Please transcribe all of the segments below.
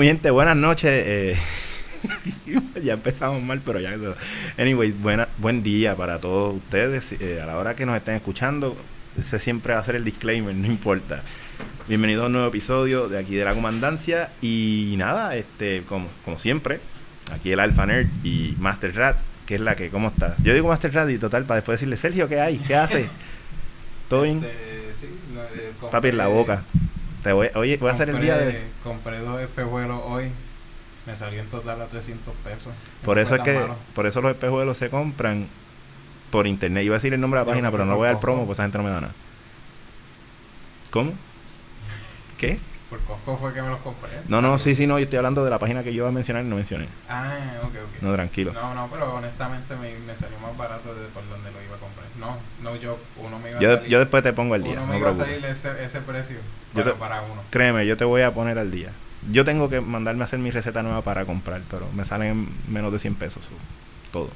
Bueno, mi gente, buenas noches. Eh, ya empezamos mal, pero ya. Anyway, buena, buen día para todos ustedes. Eh, a la hora que nos estén escuchando, ese siempre va a ser el disclaimer, no importa. Bienvenido a un nuevo episodio de aquí de la comandancia. Y nada, este, como, como siempre, aquí el Alpha Nerd y Master Rat, que es la que, ¿cómo está? Yo digo Master Rat y total, para después decirle, Sergio, ¿qué hay? ¿Qué hace? ¿Todo bien? Este, sí, no, eh, Papi, en la boca. Te voy, oye, voy a hacer el día de... Compré dos espejuelos hoy. Me salió en total a 300 pesos. Por No eso es que, malo. por eso los espejuelos se compran por internet. Iba a decir el nombre de la página, pero no voy a dar por promo, pues esa gente no me da nada. ¿Cómo? ¿Qué? Por Costco fue que me los compré. No, no, sí, sí, no, yo estoy hablando de la página que yo iba a mencionar y no mencioné. Ah, ok, ok. No, tranquilo. No, no, pero honestamente me, me salió más barato de por donde lo iba a comprar. No, no, yo, uno me iba a Yo, salir. yo después te pongo al día, uno no me te iba a salir ese, ese precio. Yo Bueno, te- para uno. Créeme, yo te voy a poner al día. Yo tengo que mandarme a hacer mi receta nueva para comprar, pero me salen menos de 100 pesos so, todo.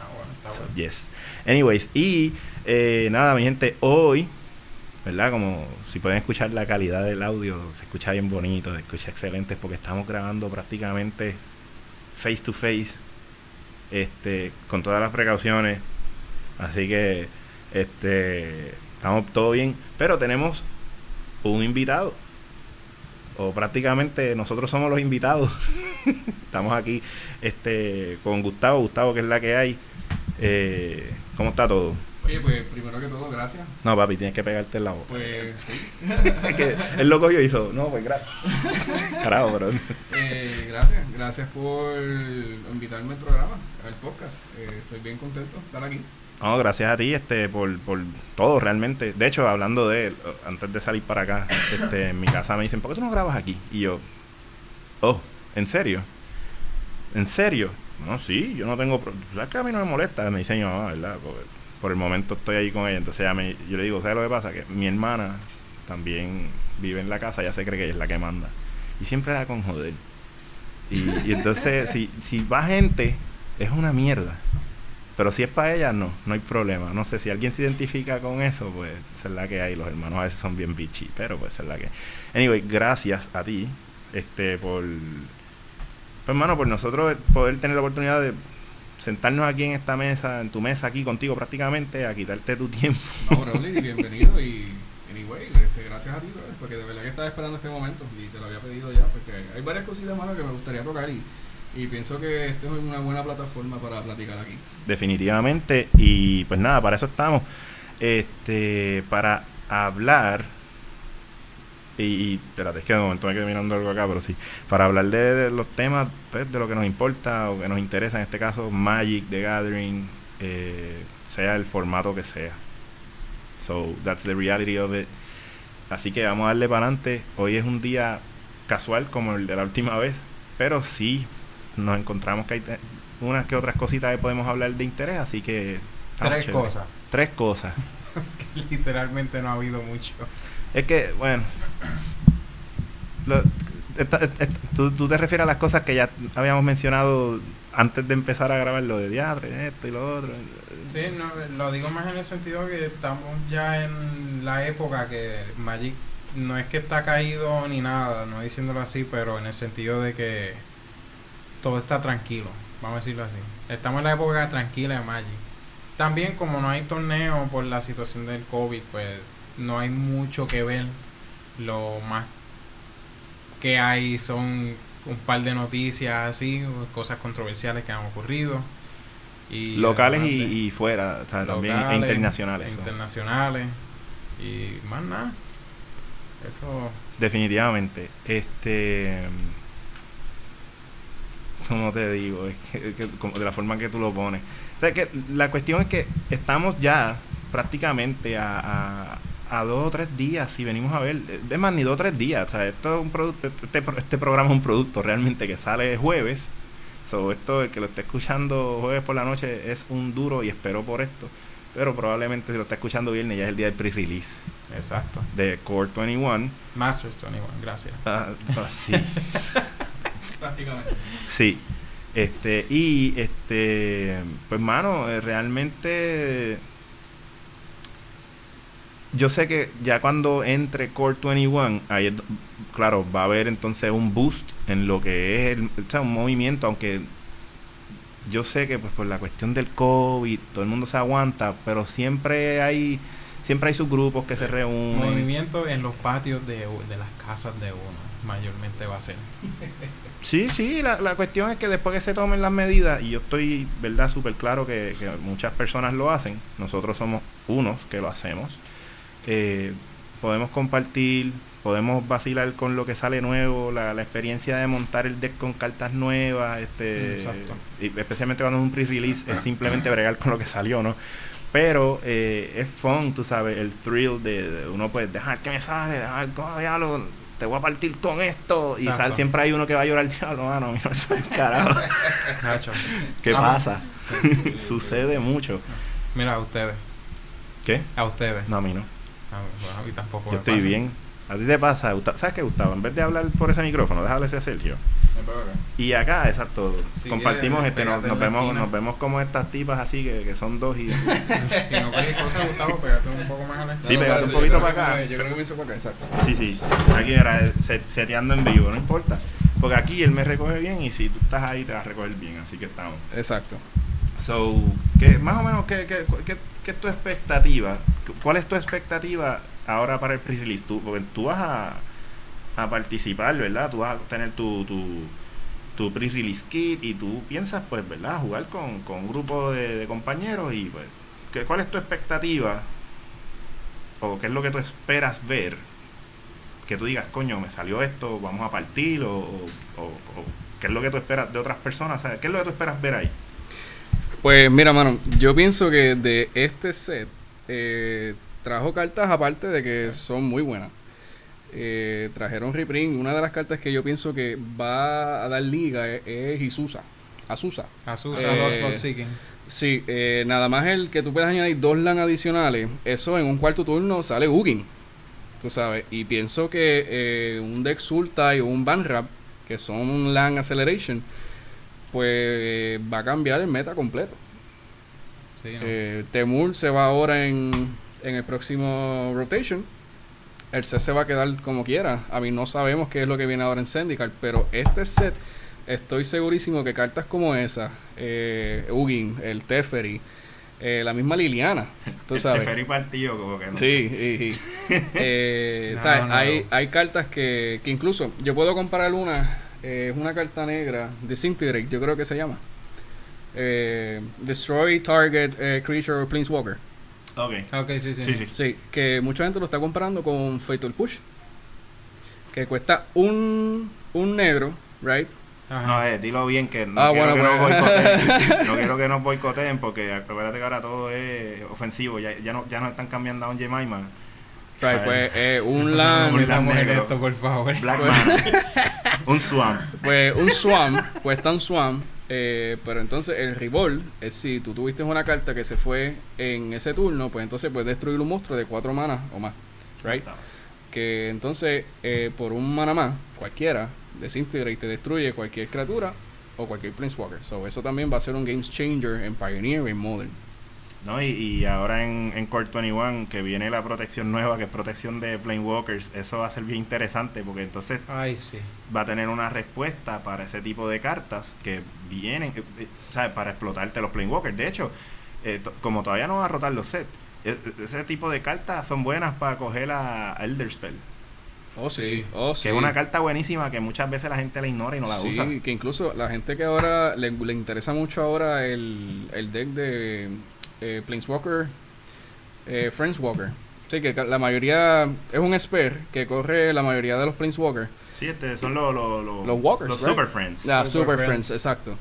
Ah, bueno, está So, bueno. yes. Anyways, y eh, nada, mi gente, hoy, ¿verdad? Como si pueden escuchar la calidad del audio, se escucha bien bonito, se escucha excelente, porque estamos grabando prácticamente face to face, este, con todas las precauciones. Así que, este, estamos todo bien, pero tenemos un invitado. O prácticamente nosotros somos los invitados. Estamos aquí este con Gustavo, Gustavo que es la que hay. Eh, ¿Cómo está todo? Oye, pues primero que todo, gracias. No, papi, tienes que pegarte en la boca. Pues sí. Es que el loco yo hizo, no, pues gracias. Carajo, pero Eh, gracias, gracias por invitarme al programa, al podcast. Eh, estoy bien contento de estar aquí. No, gracias a ti este por, por todo realmente. De hecho, hablando de antes de salir para acá, este en mi casa me dicen, "¿Por qué tú no grabas aquí?" Y yo, "Oh, ¿en serio?" ¿En serio? No, sí, yo no tengo... pro- ¿Sabes que a mí no me molesta? Me dice mi mamá, ¿verdad? Por el momento estoy ahí con ella. Entonces ella me, yo le digo, ¿sabes lo que pasa? Que mi hermana también vive en la casa, ya se cree que ella es la que manda. Y siempre da con joder. Y, y entonces, si, si va gente, es una mierda. Pero si es para ella, no, no hay problema. No sé, si alguien se identifica con eso, pues esa es la que hay. Los hermanos a veces son bien bichi, pero pues esa es la que Anyway, gracias a ti, este, por... Pues hermano, por nosotros poder tener la oportunidad de sentarnos aquí en esta mesa, en tu mesa aquí contigo prácticamente, a quitarte tu tiempo. No, Broly, bienvenido y anyway, este, gracias a ti, brother, porque de verdad que estaba esperando este momento y te lo había pedido ya, porque hay varias cositas más que me gustaría tocar y, y pienso que esto es una buena plataforma para platicar aquí. definitivamente. Y pues nada, para eso estamos. Este, para hablar. Y, y espérate, es que de momento me quedé mirando algo acá, pero sí. Para hablar de, de los temas, pues, de lo que nos importa o que nos interesa, en este caso, Magic, The Gathering, eh, sea el formato que sea. So, that's the reality of it. Así que vamos a darle para adelante. Hoy es un día casual como el de la última vez, pero sí nos encontramos que hay unas que otras cositas que podemos hablar de interés, así que... Tres cosas. Tres cosas. Literalmente no ha habido mucho. Es que, bueno... lo- esta- esta- tú, tú te refieres a las cosas que ya habíamos mencionado antes de empezar a grabar lo de diatre, esto y lo otro. Sí, no, lo digo más en el sentido que estamos ya en la época que Magic no es que está caído ni nada, no diciéndolo así, pero en el sentido de que todo está tranquilo, vamos a decirlo así. Estamos en la época tranquila de Magic. También como no hay torneo por la situación del COVID, pues no hay mucho que ver. Lo más que hay son un par de noticias así, cosas controversiales que han ocurrido. Y Locales y, fuera, o sea, también internacionales. internacionales y más nada eso Definitivamente. Este. Como te digo, es que, que- como de la forma que tú lo pones. O sea, que la cuestión es que estamos ya prácticamente a, a, a dos o tres días, si venimos a ver. Es más, ni dos o tres días. O sea, esto es un producto, este, pro- este programa es un producto realmente que sale jueves. So, esto, el que lo esté escuchando jueves por la noche es un duro y espero por esto. Pero probablemente si lo está escuchando viernes ya es el día del pre-release exacto de Core 21. Masters 21 gracias Ah, ah, sí, prácticamente sí. Este, y este, pues mano, eh, realmente yo sé que ya cuando entre Core 21, ahí claro, va a haber entonces un boost en lo que es el, o sea, un movimiento, aunque yo sé que pues por la cuestión del COVID todo el mundo se aguanta, pero siempre hay siempre hay sus grupos que se reúnen. Movimiento en los patios de, de las casas de uno, mayormente va a ser. Sí, sí, la, la cuestión es que después que se tomen las medidas, y yo estoy, ¿verdad?, súper claro que, que muchas personas lo hacen, nosotros somos unos que lo hacemos, eh, podemos compartir, podemos vacilar con lo que sale nuevo, la, la experiencia de montar el deck con cartas nuevas, este, Exacto. y especialmente cuando es un pre-release, es simplemente bregar con lo que salió, ¿no? Pero eh, es fun, tú sabes, el thrill de, de uno pues dejar que me sale, dejar, "Oh, diablo, te voy a partir con esto. Y sal, siempre hay uno que va a llorar, diablo, mano, mira carajo. ¿Qué Ah, pasa? Sucede mucho. Mira, a ustedes. ¿Qué? A ustedes. No, a mí no. A, bueno, a mí tampoco. Yo estoy pasa. bien. ¿A ti te pasa, Gustavo? ¿Sabes qué, Gustavo? En vez de hablar por ese micrófono, déjale ese a Sergio. Me pego acá. Y acá, exacto, Si compartimos quieres, este, nos, vemos, nos vemos como estas tipas así que, que son dos y si no cualquier cosa, Gustavo, pégate un poco más a la Sí, esquina. pégate un poquito para acá. Yo creo que me hizo para acá, exacto. Sí, sí. Aquí era set- seteando en vivo, no importa. Porque aquí él me recoge bien y si tú estás ahí te vas a recoger bien, así que estamos. Exacto. So, ¿qué, más o menos, ¿qué, qué, qué, qué es tu expectativa? ¿Cuál es tu expectativa ahora para el pre-release? Tú, tú vas a, participar, ¿verdad? Tú vas a tener tu, tu, pre-release kit y tú piensas, pues, ¿verdad? Jugar con, un grupo de, compañeros y, pues, ¿qué, ¿cuál es tu expectativa? ¿O qué es lo que tú esperas ver? Que tú digas, coño, me salió esto, vamos a partir, o, o, o- qué es lo que tú esperas de otras personas, ¿qué es lo que tú esperas ver ahí? Pues mira, mano, yo pienso que de este set eh, trajo cartas aparte de que son muy buenas. Eh, trajeron reprint. Una de las cartas que yo pienso que va a dar liga es, es Isusa. Azusa. Azusa, Eh, Lost Seeking. Sí, eh, nada más el que tú puedes añadir dos LAN adicionales. Eso en un cuarto turno sale Ugin. Tú sabes. Y pienso que eh, un deck Sultai o un Banrap, que son LAN Acceleration, pues va a cambiar el meta completo. Sí, ¿no? Temur se va ahora en, en el próximo rotation. El set se va a quedar como quiera. A mí no sabemos qué es lo que viene ahora en Zendikar, pero este set estoy segurísimo que cartas como esa, eh, Ugin, el Teferi, eh, la misma Liliana, tú El sabes. Teferi partido, como que no. Sí, y- y, eh, No, ¿sabes? no. Hay, hay cartas que, que incluso yo puedo comparar una, eh, es una carta negra, Disintegrate, yo creo que se llama. Eh, destroy target eh, creature or planeswalker. Ok. ok, sí, sí. Sí, sí. Sí, que mucha gente lo está comparando con Fatal Push. Que cuesta un, un negro, right? No, Ajá. eh, dilo bien que no Ah, quiero bueno, que nos pues. boicoteen. no quiero que nos boicoteen porque acuérdate que ahora todo es ofensivo. Ya, ya, no, ya no están cambiando a un Jemima. Right, pues eh, un No en negro. esto, por favor. Black Man. un Swamp. pues un swamp, cuesta un swamp. Eh, pero entonces el revolve es si tú tuviste una carta que se fue en ese turno, pues entonces puedes destruir un monstruo de cuatro manas o más. Right? Que entonces eh, por un mana más, cualquiera, desintegra y te destruye cualquier criatura o cualquier planeswalker. So eso también va a ser un game changer en Pioneer y en Modern. ¿No? Y, y ahora en, en Core 21 que viene la protección nueva, que es protección de Planewalkers, eso va a ser bien interesante porque entonces Ay, sí. va a tener una respuesta para ese tipo de cartas que vienen, eh, eh, ¿sabes? Para explotarte los Planewalkers. De hecho, eh, to- como todavía no va a rotar los sets, e- e- ese tipo de cartas son buenas para coger a a Elder Spell. Oh, sí. Sí. Oh, Que sí. es una carta buenísima que muchas veces la gente la ignora y no la sí, usa. que incluso la gente que ahora le, le interesa mucho ahora el, el deck de eh, Planeswalker, eh, Friendswalker. Sí, que la mayoría es un spare que corre la mayoría de los Planeswalker. Sí, este, son los, los, los, Los walkers, los right? Super Friends. La Super Super, Friends. Friends. exacto.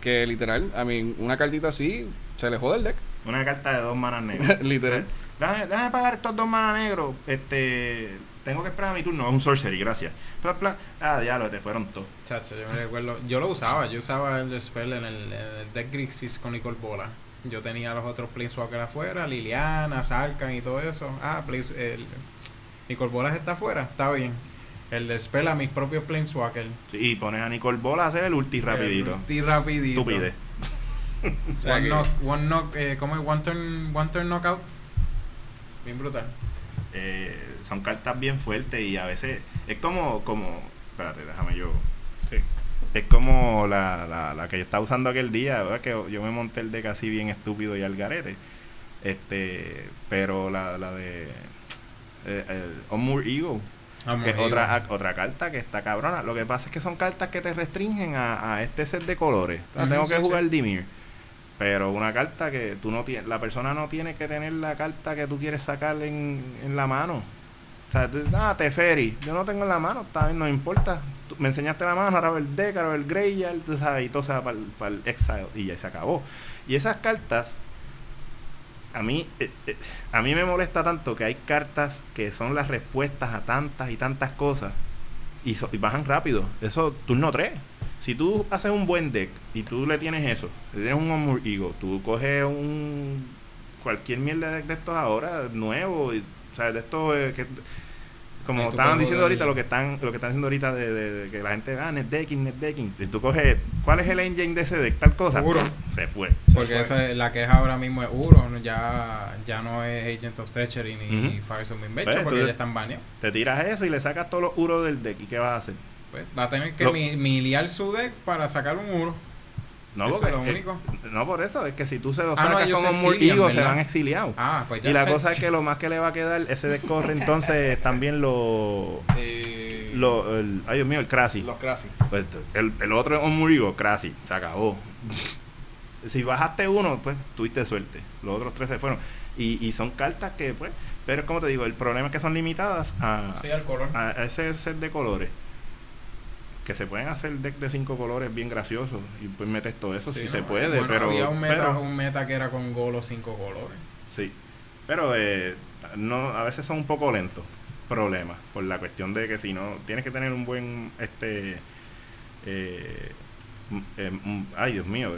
Que literal, a mí, una cartita así se le jode el deck. Una carta de dos manas negras. literal. Déjame, déjame pagar estos dos manas negros. Este, tengo que esperar a mi turno. Es un sorcery, gracias. Plan, plan. Ah, diablo, te fueron todos. Chacho, yo me recuerdo. Yo lo usaba. Yo usaba el Spell en el, en el deck Grixis con Nicole Bola. Yo tenía los otros Planeswalker afuera, Liliana, Sarkan y todo eso. Ah, Planes, el, Nicole Bolas está afuera, está bien. El de Spell a mis propios Planeswalker. Sí, y pones a Nicole Bola a hacer el ulti rapidito. Y rapidito. O sea One que- knock, one knock, eh, ¿cómo es? One turn, one turn knockout. Bien brutal. eh, son cartas bien fuertes y a veces es como, como, espérate, déjame yo. Sí. Es como la, la, la que yo estaba usando aquel día, ¿verdad? que yo me monté el deck así bien estúpido y al garete. Este, pero la, la de eh, el que es otra, otra carta que está cabrona. Lo que pasa es que son cartas que te restringen a, a este set de colores. tengo que jugar Dimir. Pero una carta que tú no tienes, la persona no tiene que tener la carta que tú quieres sacar en, en la mano. O sea, tú, ah, Teferi, yo no tengo en la mano, está bien, no importa. Me enseñaste la mano, ahora el deck, ahora el Greyard, tú sabes, y todo se va para el, Exile, y ya se acabó. Y esas cartas, a mí, eh, eh, a mí me molesta tanto que hay cartas que son las respuestas a tantas y tantas cosas, y, bajan rápido. Eso, turno 3 si tú haces un buen deck y tú le tienes eso, le tienes un Amur Ego, tú coges un cualquier mierda de estos ahora, nuevo, y, o sea, de estos eh, como estaban diciendo ahorita lo que están lo que están haciendo ahorita de, que la gente ah netdecking netdecking si tú coges cuál es el engine de ese deck tal cosa Uro. se fue. Porque eso es, la que es ahora mismo es Uro ya ya no es Agent of Treachery ni uh Fire Invention pues, porque ya están baneados. te tiras eso y le sacas todos los Uros del deck y qué vas a hacer pues va a tener que miliar su deck para sacar un 1. No, eso es lo único. no, por eso, es que si tú se lo ah, sacas como un multigo, se van exiliados. Ah, pues. Y la cosa es que lo más que le va a quedar, ese deck corre entonces también lo. Eh, lo el, ay Dios mío, el Crasy. Los Crasy. Pues el, el otro es un Murigo, Crasy, se acabó. si bajaste uno, pues tuviste suerte. Los otros tres se fueron. Y, y son cartas que, pues. Pero como te digo, el problema es que son limitadas a, sí, al color. a ese set de colores que se pueden hacer deck de cinco colores bien graciosos y pues metes todo eso si se puede pero había un meta, un meta que era con golos cinco colores. Sí pero eh, no a veces son un poco lentos problemas por la cuestión de que si no tienes que tener un buen este eh, eh ay Dios mío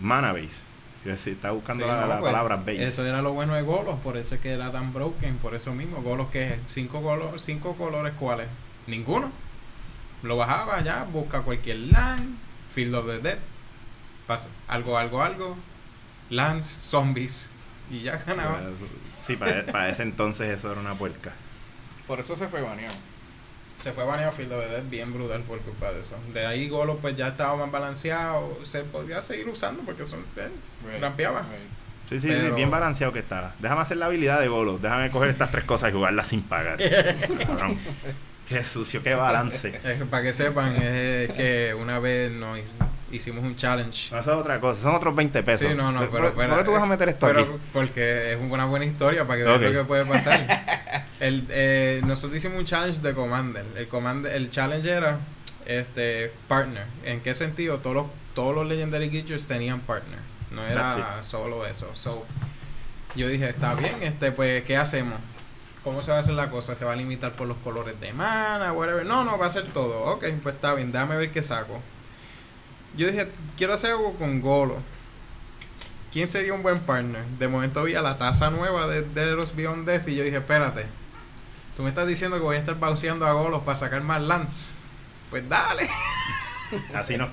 mana base. Si está buscando la, pues, palabra base. eso era lo bueno de golos por eso es que era tan broken por eso mismo golos que cinco colores cinco colores cuáles ninguno lo bajaba ya, busca cualquier LAN, Field of the Dead, pasa, algo, algo, algo, LANs, zombies, y ya ganaba. Sí, para, ese entonces eso era una puerca. Por eso se fue baneado. Se fue baneado Field of the Dead bien brutal por culpa de eso. De ahí Golo pues ya estaba más balanceado, se podía seguir usando porque son eh, rampeaba. Sí, sí, bien balanceado que estaba. Déjame hacer la habilidad de Golo, déjame coger estas tres cosas y jugarlas sin pagar. Qué sucio, qué balance. para que sepan, es que una vez nos hicimos un challenge. No, eso es otra cosa, son otros 20 pesos. Sí, no, no, pero. ¿Por, qué tú vas a meter esto pero, aquí? Porque es una buena historia para que vean lo que puede pasar. el, eh, nosotros hicimos un challenge de Commander. El, commander, el challenge era este partner. ¿En qué sentido? Todos los, todos los Legendary Creatures tenían partner. No era solo eso. So, yo dije, está bien, este pues, ¿qué hacemos? ¿Cómo se va a hacer la cosa? ¿Se va a limitar por los colores de mana? Whatever? No, no, va a ser todo. Ok, pues está bien, dame ver qué saco. Yo dije, quiero hacer algo con Golo. ¿Quién sería un buen partner? De momento vi a la taza nueva de, de los Beyond Death y yo dije, espérate. Tú me estás diciendo que voy a estar pauseando a Golos para sacar más Lance. Pues dale. Así no,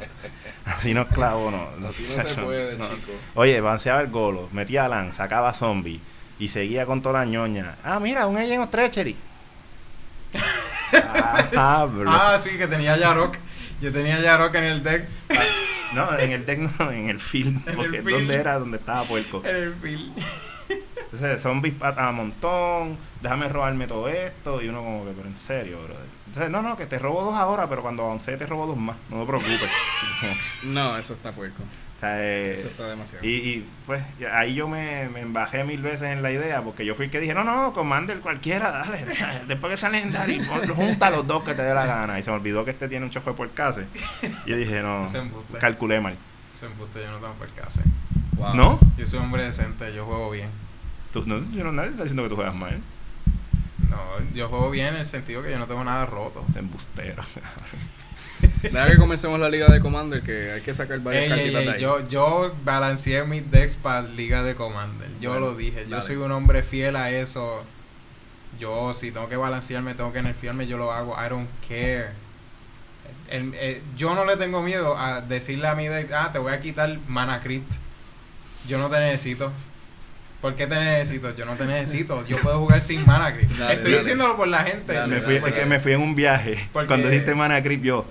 así no clavo, no. Así no se puede, chico. Oye, balanceaba el golo, metía a Lance, sacaba zombie y seguía con toda la ñoña. Ah, mira, un Agent of Treachery. ah, ah, sí, que tenía Yarok. Yo tenía Yarok en el deck. Ah, no, en el deck no, en el film. porque ¿dónde era? Donde estaba Puerco. En el film. Entonces, zombies a montón. Déjame robarme todo esto. Y uno como que, pero en serio, brother. Entonces, no, no, que te robo dos ahora, pero cuando avance te robo dos más. No te preocupes. no, eso está puerco. Eh, Eso está demasiado. Y, y, pues ahí yo me, me embajé mil veces en la idea porque yo fui el que dije, no, no, Commander cualquiera, dale. después que salen Legendary, junta los dos que te dé la gana. Y se me olvidó que este tiene un chofer por case. Y yo dije, no, calculé mal. Se embuste, yo no tengo por case. ¿No? Yo soy un hombre decente, yo juego bien. ¿Tú, no, yo no, nadie está diciendo que tú juegas mal. No, yo juego bien en el sentido que yo no tengo nada roto. Embustero. Deja que comencemos la liga de Commander, que hay que sacar varias cartitas de ahí. Yo, yo balanceé mis decks para liga de Commander. Yo lo dije. Yo soy un hombre fiel a eso. Yo, si tengo que balancearme, tengo que nerfearme, yo lo hago. I don't care. Eh, yo no le tengo miedo a decirle a mi deck, ah, te voy a quitar mana crypt. Yo no te necesito. ¿Por qué te necesito? Yo no te necesito. Yo puedo jugar sin mana. Dale, Estoy dale. diciéndolo por la gente. Dale, me fui, dale, es que me fui en un viaje. Porque- Cuando dijiste mana creep, yo.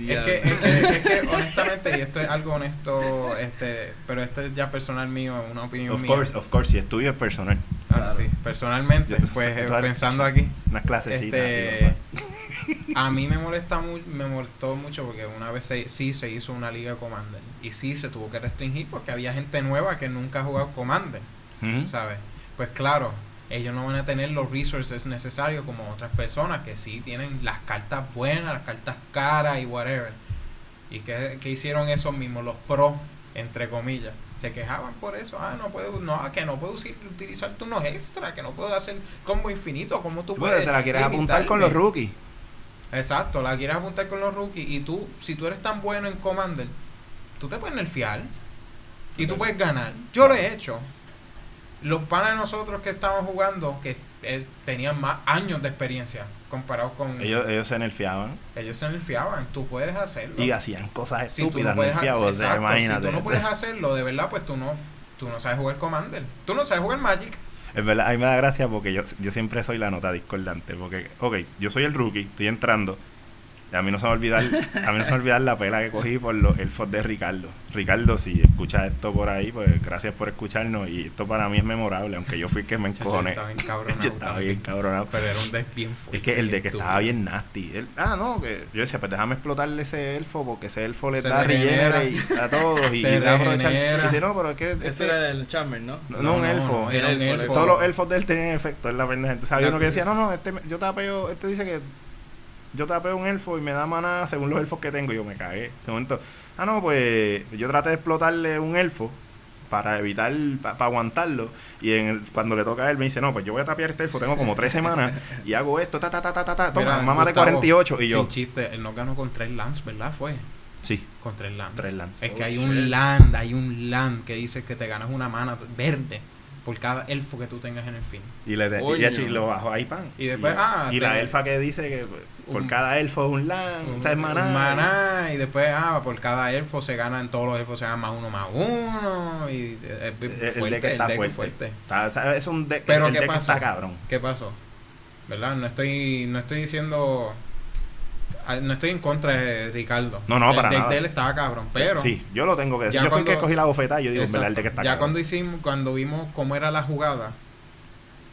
Es que, es, que, es que, honestamente, y esto es algo honesto, este, pero esto es ya personal mío, una opinión Of mía. course, of course, si es tuyo es personal. Ahora Claro. sí, personalmente, Yo- pues eh, pensando aquí, Unas clasecitas. este, a mí me molesta mu me molestó mucho porque una vez se- sí se hizo una liga Commander y sí se tuvo que restringir porque había gente nueva que nunca ha jugado Commander. ¿sabes? Pues claro, ellos no van a tener los resources necesarios como otras personas que sí tienen las cartas buenas, las cartas caras y whatever. ¿Y que, hicieron esos mismos, los pros, entre comillas? Se quejaban por eso. Ah, no puedo, no, que no puedo utilizar turnos extra, que no puedo hacer combo infinito, como tú puedes. te la quieres apuntar con los rookies. Exacto, la quieres apuntar con los rookies y tú, si tú eres tan bueno en Commander, tú te puedes nerfear y tú puedes ganar. Yo lo he hecho. Los panas de nosotros que estaban jugando, que eh, tenían más años de experiencia comparados con Ellos, ellos se nerfeaban ellos se nerfeaban, tú puedes hacerlo. y hacían cosas si tú no estúpidas, puedes, ha- nerfeados. o sea, exacto, imagínate. si tú no puedes hacerlo, de verdad, pues tú no, tú no sabes jugar Commander. Tú no sabes jugar Magic. Es verdad, a mí me da gracia porque yo, yo siempre soy la nota discordante. Porque, ok, yo soy el rookie, estoy entrando. A mí no se me va a olvidar, a mí no se me va a olvidar la pela que cogí por los elfos de Ricardo. Ricardo, si escuchas esto por ahí, pues gracias por escucharnos. Y esto para mí es memorable, aunque yo fui el que me encojoné. estaba bien cabronado Yo estaba bien cabronado. Pero era un deck bien fuerte. Es que el de que estúpido. estaba bien nasty. Él- ah, no, que yo decía, pues déjame explotarle ese elfo porque ese elfo le Se da regenera y a todos. Y, Se y dice, no, pero es que Ese este- era el Charmer, ¿no? no, no, un elfo. era un Era el elfo. Todos los elfos de él tenían efecto, es la pendeja. Entonces había uno que decía, no, no, este, yo tapeo, este dice que yo tapeo un elfo y me da maná según los elfos que tengo. Y yo me cagué. De momento, ah, no, pues yo traté de explotarle un elfo para evitar, para aguantarlo. Y en el- cuando le toca a él, me dice, no, pues yo voy a tapear este elfo, tengo como tres semanas y hago esto, ta, ta, ta, ta, ta, ta, toma, Mira, mamá de Gustavo, 48. Y yo, Sin chiste, él no ganó con tres lands, ¿verdad? Fue sí, con tres lands. Tres lands. Es que Oh, hay shit. un land, hay un land que dice que te ganas una mana verde por cada elfo que tú tengas en el fin. y le de- y, y lo bajó ahí, pan. Y después, ah, y la elfa que dice que pues, por Un- cada elfo un land, Un- es maná. un maná, y después, ah, por cada elfo se ganan, todos los elfos se ganan más uno, más uno. Y es El- el fuerte, deck está el deck fuerte. es fuerte. Está- o sea, es un deck, Pero el ¿qué deck pasó? está cabrón. ¿Qué pasó? ¿Verdad? No estoy, no estoy diciendo. ah, No estoy en contra de Ricardo. No, no, el para deck nada. de él estaba cabrón. Pero. Sí, yo lo tengo que decir. Ya Yo fui el que cuando- cogí la bofetada yo digo, verdad, el deck está ya cabrón. cuando hicimos, cuando vimos cómo era la jugada,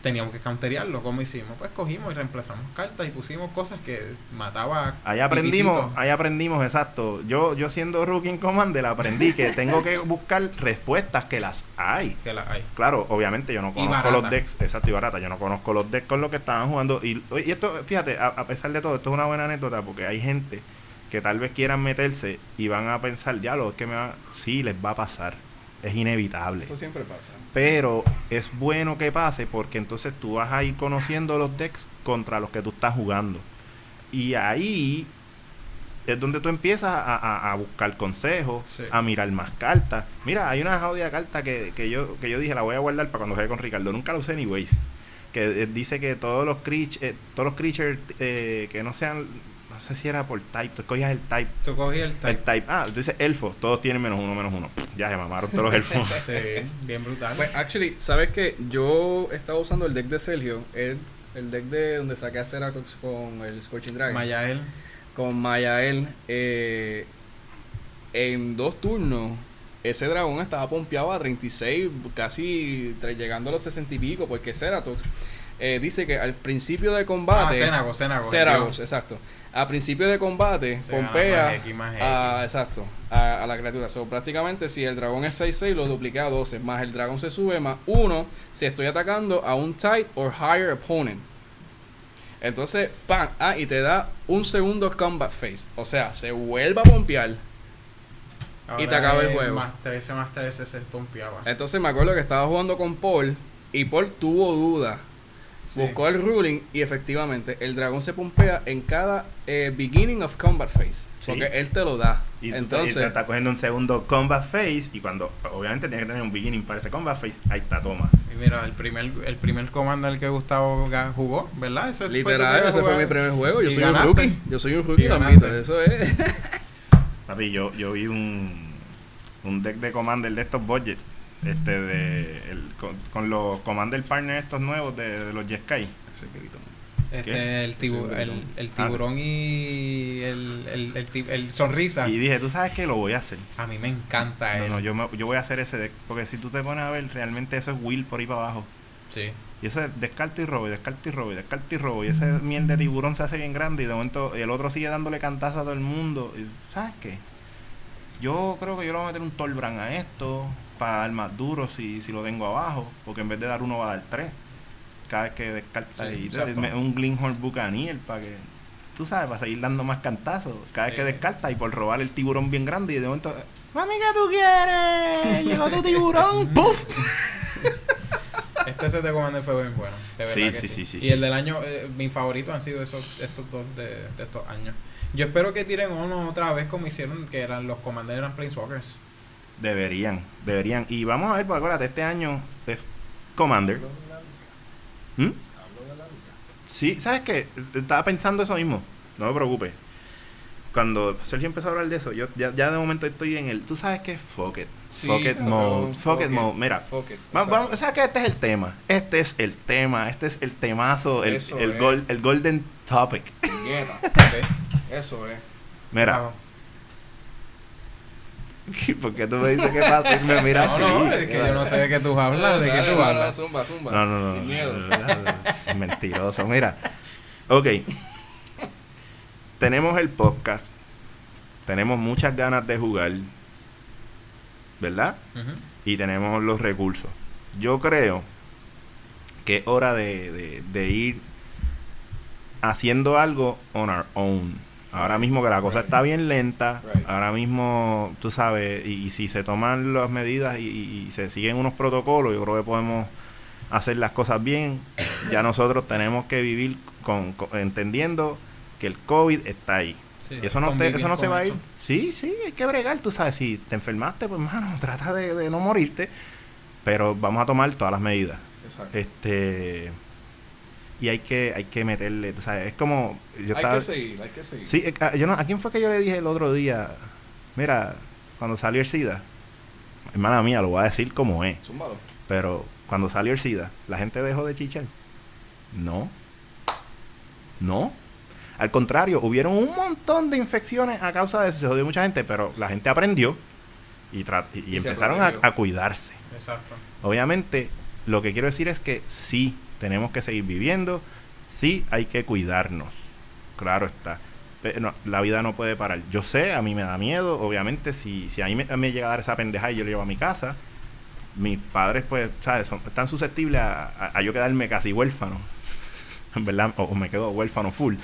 teníamos que counterearlo. ¿Cómo hicimos? Pues cogimos y reemplazamos cartas y pusimos cosas que mataba. Ahí aprendimos, ahí aprendimos, exacto. Yo, yo siendo rookie en Commander aprendí que tengo que buscar respuestas que las hay. Que la hay. Claro, obviamente yo no conozco los decks, exacto y barata, yo no conozco los decks con los que estaban jugando. Y, y esto, fíjate, a, a pesar de todo, esto es una buena anécdota porque hay gente que tal vez quieran meterse y van a pensar, ya lo es que me va, sí, les va a pasar, es inevitable. Eso siempre pasa. Pero es bueno que pase porque entonces tú vas a ir conociendo los decks contra los que tú estás jugando. Y ahí es donde tú empiezas a, a- a buscar consejos, Sí. a mirar más cartas. Mira, hay una jodida carta que, que yo, que yo dije, la voy a guardar para cuando juegue con Ricardo. Nunca la usé anyways. Que eh, dice que todos los, creatures eh, todos los creatures eh, que no sean, no sé si era por type, tú escogías el type. Tú cogí el El type. type, ah, tú dices elfos, todos tienen menos uno, menos uno. Ya se mamaron todos los elfos. Sí, bien brutal. Pues, actually, ¿sabes qué? Yo estaba usando el deck de Sergio, el, el deck de donde saqué a Ceracox con el Scorching Dragon. Mayael. con Mayael eh, en dos turnos ese dragón estaba pompeado a 36 casi llegando a los 60 y pico porque Ceratox eh, dice que al principio de Ah, combate Cenago, Cenago. Ceragos, exacto a principio de combate Se pompea más X, más X. a, exacto a, a la criatura so, prácticamente si el dragón es 6-6 lo duplica a 12 más el dragón se sube más 1 si estoy atacando a un tight or higher opponent entonces, ¡pam! Ah, y te da un segundo combat phase. O sea, se vuelve a pompear. y te acaba el juego. Más 13, más 13 se pompeaba. Entonces me acuerdo que estaba jugando con Paul. Y Paul tuvo duda. Sí. Buscó el ruling. Y efectivamente, el dragón se pompea en cada eh, beginning of combat phase. Sí. Porque él te lo da. Y tú te- y te Entonces, estás cogiendo un segundo combat phase y cuando obviamente tiene que tener un beginning para ese combat phase, ahí está, toma. Y mira, el primer, el primer commander que Gustavo jugó, ¿verdad? Tu literal, ese fue mi primer juego. Yo Y soy ganaste. un rookie. Yo soy un rookie. Eso es. Papi, yo, yo vi un, un deck de commander de estos budget, este de el con, con los Commander Partners estos nuevos de, de los Jeskai. Ese. Este, el, tibu- el, tiburón. y el, el, el, sonrisa. Y dije, tú sabes que lo voy a hacer. A mí me encanta No, él. no, yo, me- yo voy a hacer ese deck. Porque si tú te pones a ver, realmente eso es Will por ahí para abajo. Sí. Y eso es descarta y robo, y descarta y robo, y descarta y robo. Y ese miel de tiburón se hace bien grande y de momento y el otro sigue dándole cantazo a todo el mundo. Y, ¿Sabes qué? Yo creo que yo le voy a meter un Tolbran a esto para dar más duro si, si lo tengo abajo. Porque en vez de dar uno va a dar tres. Cada vez que descarta. Sí, y un Glinghorn Buccaneer para que... Tú sabes, para seguir dando más cantazos. Cada vez que descarta y por robar el tiburón bien grande y de momento... ¡Mami, qué tú quieres! ¡Llegó tu tiburón! ¡Puf! Este set de Commander fue bien bueno. De verdad Sí, que sí, sí, sí, Y sí. el del año, eh, mis favoritos han sido esos, estos dos de, de estos años. Yo espero que tiren uno otra vez como hicieron, que eran los Commander eran Planeswalkers. Deberían, deberían. Y vamos a ver, porque acuérdate, este año es Commander. ¿Mm? Sí, ¿sabes qué? Estaba pensando eso mismo. No me preocupes. Cuando Sergio empezó a hablar de eso, yo ya, ya de momento estoy en el... ¿Tú sabes qué? Fuck it. Sí, fuck it mode. Fuck, it mode. Mira, Fuck it, vamos, o sea que este es el tema. Este es el tema. Este es el temazo. El, Eso el, es. el golden topic. Eso es. Mira, Vamos. ¿por qué tú me dices qué pasa? Y me miras no, así. no, es que yo no sé de qué tú hablas, de qué tú no, hablas. no, Zumba, zumba. No, no, no. Sin miedo. Es Mentiroso. Mira. Ok. Tenemos el podcast. Tenemos muchas ganas de jugar. ¿Verdad? Y tenemos los recursos. Yo creo que es hora de, de- de ir haciendo algo on our own. Ahora mismo que la cosa Right. está bien lenta, Right. ahora mismo, tú sabes, y, y si se toman las medidas y, y- y se siguen unos protocolos, yo creo que podemos hacer las cosas bien. Ya nosotros tenemos que vivir con, con- entendiendo que el COVID está ahí. Sí, Y eso no, te- eso no se va a ir. Sí, sí, hay que bregar, tú sabes. Si te enfermaste, pues, mano, trata de, de no morirte. Pero vamos a tomar todas las medidas. Exacto. Este. Y hay que, hay que meterle, tú sabes. Es como. Yo hay estaba, que seguir, hay que seguir. Sí, eh, ah, yo no, ¿a quién fue que yo le dije el otro día? Mira, cuando salió el SIDA, hermana mía, lo voy a decir como es. Zúmbalo. Pero cuando salió el SIDA, ¿la gente dejó de chichar? No. No. Al contrario, hubieron un montón de infecciones a causa de eso. Se jodió mucha gente, pero la gente aprendió y, y- y empezaron a, a cuidarse. Exacto. Obviamente, lo que quiero decir es que sí, tenemos que seguir viviendo, sí hay que cuidarnos, claro está. Pero la vida no puede parar. Yo sé, a mí me da miedo, obviamente, si, si a mí me, me llega a dar esa pendeja y yo lo llevo a mi casa, mis padres, pues, ¿sabes? Son, están susceptibles a, yo quedarme casi huérfano, verdad, o, me quedo huérfano full.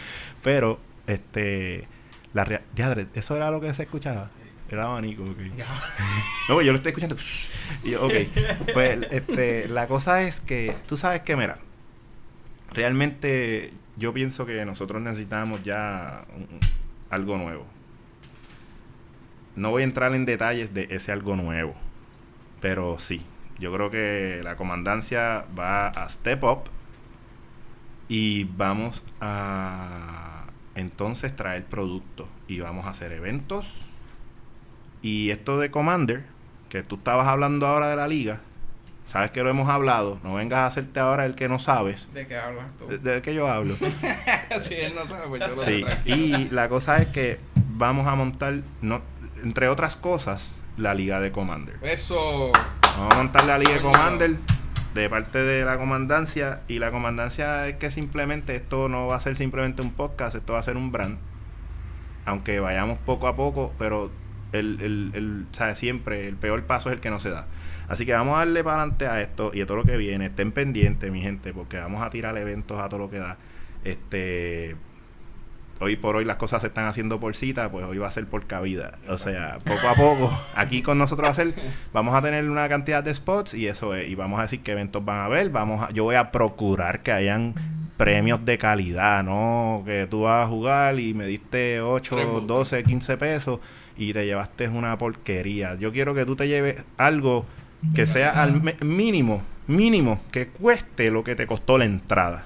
Pero, este, la diadre, eso era lo que se escuchaba. Era abanico, ok. Ya. No, yo lo estoy escuchando. Y yo, ok. Pues este, la cosa es que, tú sabes que, mira, realmente yo pienso que nosotros necesitamos ya un- algo nuevo. No voy a entrar en detalles de ese algo nuevo, pero sí, yo creo que la comandancia va a step up y vamos a entonces traer productos y vamos a hacer eventos y esto de Commander, que tú estabas hablando ahora de la liga, sabes que lo hemos hablado, no vengas a hacerte ahora el que no sabes. ¿De qué hablas tú? ¿De, de qué yo hablo? si él no sabe, pues yo lo sí, y la cosa es que vamos a montar, no, entre otras cosas, la liga de Commander. Eso. Vamos a montar la liga de. Commander de parte de la comandancia y la comandancia es que simplemente esto no va a ser simplemente un podcast, esto va a ser un brand. Aunque vayamos poco a poco, pero el, el, el, o sea, siempre el peor paso es el que no se da. Así que vamos a darle para adelante a esto y a todo lo que viene. Estén pendientes, mi gente, porque vamos a tirar eventos a todo lo que da. Este hoy por hoy las cosas se están haciendo por cita, pues hoy va a ser por cabida. O sea, poco a poco, aquí con nosotros va a ser, vamos a tener una cantidad de spots y eso es, y vamos a decir qué eventos van a haber, vamos a, yo voy a procurar que hayan premios de calidad, no que tú vas a jugar y me diste 8, Tres multas. 12, 15 pesos y te llevaste una porquería. Yo quiero que tú te lleves algo que sea al mínimo, mínimo, que cueste lo que te costó la entrada.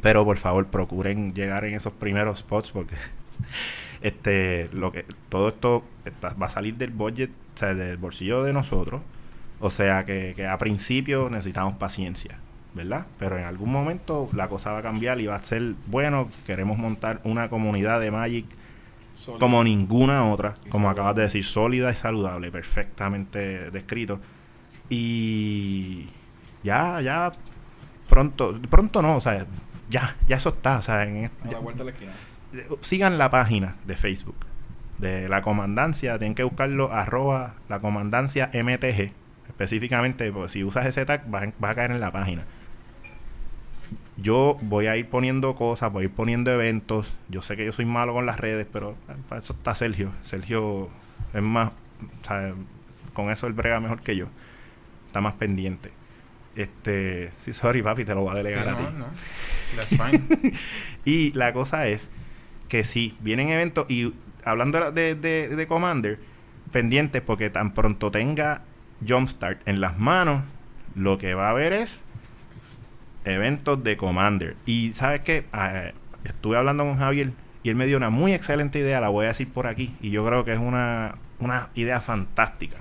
Pero por favor, procuren llegar en esos primeros spots porque este lo que todo esto está- va a salir del budget, o sea, del bolsillo de nosotros. O sea que, que a principio necesitamos paciencia, ¿verdad? Pero en algún momento la cosa va a cambiar y va a ser bueno. Queremos montar una comunidad de Magic Como ninguna otra, Y como saludable. acabas de decir, sólida y saludable, perfectamente descrito. Y ya, ya, pronto, pronto no, o sea, ya, ya eso está, o sea, en est- A la vuelta de la esquina. sigan la página de Facebook de la comandancia, tienen que buscarlo arroba la comandancia MTG, específicamente, porque si usas ese tag vas, vas a caer en la página. Yo voy a ir poniendo cosas, voy a ir poniendo eventos. Yo sé que yo soy malo con las redes, pero eh, para eso está Sergio. Sergio es más, o sea, con eso él brega mejor que yo. Está más pendiente. Este, sí, sorry papi, te lo voy a Sí, delegar a ti. no, no. That's fine. Y la cosa es que si vienen eventos y hablando de, de, de Commander, pendientes porque tan pronto tenga Jumpstart en las manos, lo que va a haber es eventos de Commander. Y sabes que estuve hablando con Javier y él me dio una muy excelente idea, la voy a decir por aquí, y yo creo que es una, una idea fantástica.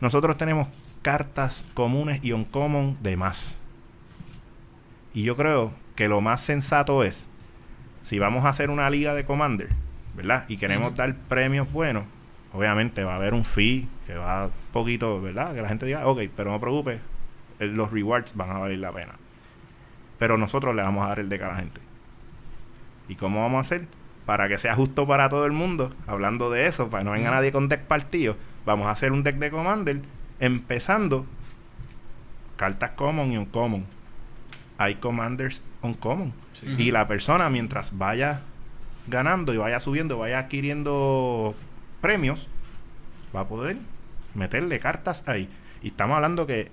Nosotros tenemos cartas comunes y uncommon de más. Y yo creo que lo más sensato es, si vamos a hacer una liga de Commander, ¿verdad? Y queremos dar premios buenos, obviamente va a haber un fee que va un poquito, ¿verdad? Que la gente diga, ok, pero no preocupes, el- los rewards van a valer la pena. Pero nosotros le vamos a dar el deck a la gente. ¿Y cómo vamos a hacer? Para que sea justo para todo el mundo, hablando de eso, para que no venga nadie con deck partido, vamos a hacer un deck de Commander, empezando cartas common y uncommon. Hay commanders uncommon. Sí. Y la persona, mientras vaya ganando y vaya subiendo, vaya adquiriendo premios, va a poder meterle cartas ahí. Y estamos hablando que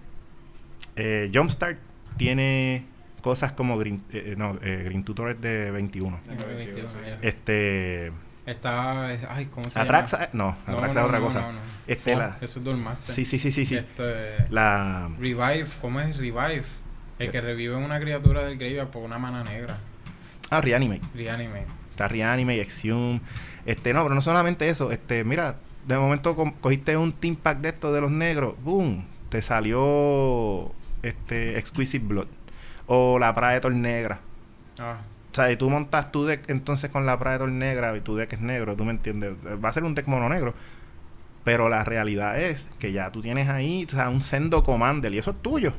eh, Jumpstart tiene cosas como Green, eh, no, eh, Green Tutor es de 21. Tengo 22, sí. Este. Está, ay, ¿cómo se Atraxa, llama? no, No, Atraxa no, es otra no, cosa. no, no. Este, Oh, la- Eso es Duelmaster. Sí, sí, sí, sí, sí. Este, La. Revive, ¿cómo es Revive? El que revive una criatura del graveyard por una mana negra. Ah, Reanimate. Reanimate. Está Reanime y Exhume. Este, no, pero no solamente eso. Este, mira, de momento co- cogiste un team pack de estos de los negros. ¡Boom! Te salió este Exquisite Blood. O la Praetor negra. Ah, O sea, y tú montas tu deck entonces con la Praetor negra y tu deck es negro, tú me entiendes. Va a ser un deck mono negro. Pero la realidad es que ya tú tienes ahí o sea, un sendo commander y eso es tuyo.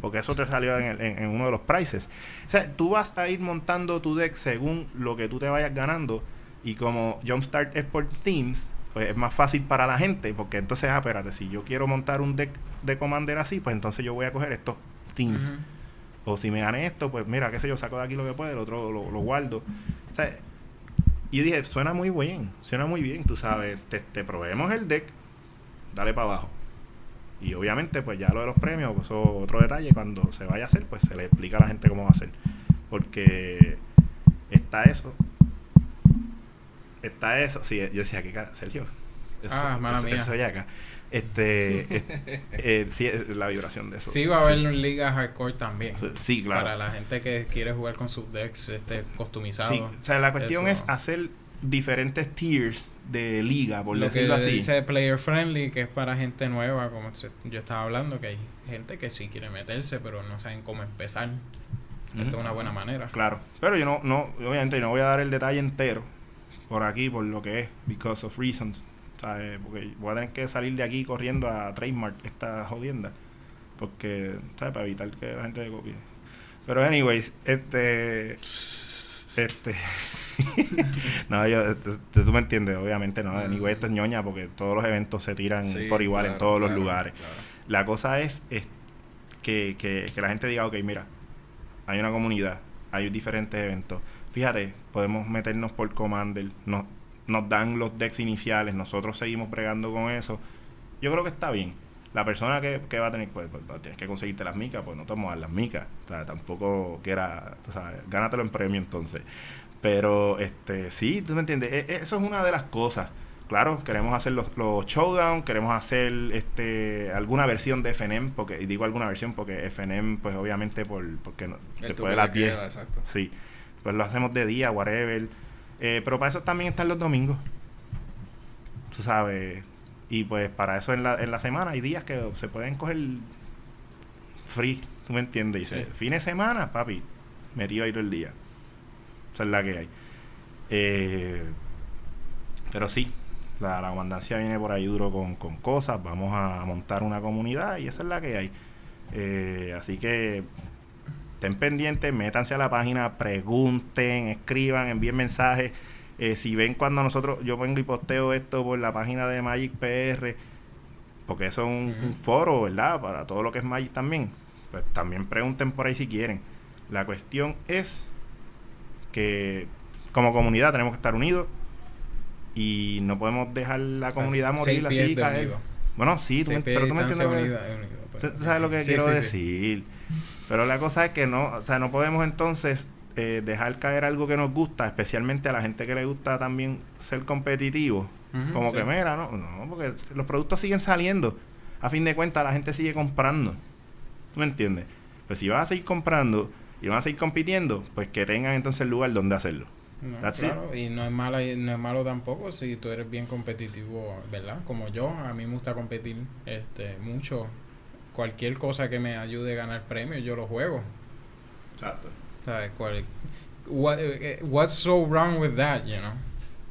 Porque eso te salió en, el- en- en uno de los prices. O sea, tú vas a ir montando tu deck según lo que tú te vayas ganando. Y como Jumpstart es por themes, pues es más fácil para la gente. Porque entonces, ah, espérate, si yo quiero montar un deck de commander así, pues entonces yo voy a coger estos ujú. O si me gané esto, pues mira, qué sé yo, saco de aquí lo que puedo, el otro lo, lo guardo. O sea, y yo dije, suena muy bien, suena muy bien, tú sabes, te, te proveemos el deck, dale para abajo. Y obviamente, pues ya lo de los premios, pues eso es otro detalle, cuando se vaya a hacer, pues se le explica a la gente cómo va a hacer. Porque está eso, está eso, sí, yo decía, ¿qué cara? Sergio. Eso, Ah, mala eso- mía. eso ya acá. Este, es- eh, sí, la vibración de eso. Sí, va a haber liga hardcore también. Sí, Sí, claro. Para la gente que quiere jugar con sus decks este, customizados. Sí, o sea, la cuestión Eso. es hacer diferentes tiers de liga, por Lo que decirlo así. dice player friendly, que es para gente nueva, como se- yo estaba hablando, que hay gente que sí quiere meterse, pero no saben cómo empezar. Ujú. Esta es una buena manera. Claro. Pero yo no, no, obviamente yo no voy a dar el detalle entero por aquí, por lo que es, because of reasons. ¿Sabes? Porque voy a tener que salir de aquí corriendo a trademark esta jodienda. Porque, ¿sabes? Para evitar que la gente copie. Pero, anyways, este. Este. no, yo, este, tú me entiendes, obviamente, no. Anyway, esto es ñoña porque todos los eventos se tiran Sí, por igual en claro, todos los lugares. claro. La cosa es, es que, que, que la gente diga, ok, mira, hay una comunidad, hay diferentes eventos. Fíjate, podemos meternos por Commander, nos, nos dan los decks iniciales, nosotros seguimos bregando con eso. Yo creo que está bien. La persona que, que va a tener, pues, pues, tienes que conseguirte las micas, pues no te vamos a dar las micas. O sea, tampoco quiera, o sea, gánatelo en premio entonces. Pero, este, sí, tú me entiendes, E- e- eso es una de las cosas. Claro, queremos hacer los, los showdown, queremos hacer este alguna versión de FNM, porque, y digo alguna versión porque FNM, pues obviamente por, porque no, después de las de 10, queda, exacto. sí, pues lo hacemos de día, whatever. Eh, pero para eso también están los domingos. Tú sabes. Y pues para eso en la, en la semana hay días que se pueden coger free, ¿tú me entiendes? Dice, Sí. fin de semana, papi, metido ahí todo el día. Esa es la que hay. Eh, pero sí, la, la comandancia viene por ahí duro con, con cosas. Vamos a montar una comunidad y esa es la que hay. Eh, así que estén pendientes, métanse a la página, pregunten, escriban, envíen mensajes. Eh, si ven cuando nosotros, yo vengo y posteo esto por la página de Magic PR, porque eso es un, un foro, ¿verdad? Para todo lo que es Magic también. Pues también pregunten por ahí si quieren. La cuestión es que como comunidad tenemos que estar unidos y no podemos dejar la comunidad morir así caer. Tú, sí, tú me- pero tú me entiendes. unida- unido, pues. Tú tú sabes lo que Sí, quiero sí, sí. Pero la cosa es que no, o sea, no podemos entonces eh, dejar caer algo que nos gusta, especialmente a la gente que le gusta también ser competitivo. Como sí. que, mira, no, no, porque los productos siguen saliendo. A fin de cuentas, la gente sigue comprando. ¿Tú me entiendes? Pues si vas a seguir comprando y van a seguir compitiendo, pues que tengan entonces el lugar donde hacerlo. No, claro, y no es malo no es malo tampoco si tú eres bien competitivo, ¿verdad? Como yo, a mí me gusta competir este mucho. Cualquier cosa que me ayude a ganar premios, yo lo juego. Exacto. ¿Sabes? Cual- what- eh, what's so wrong with that, you know?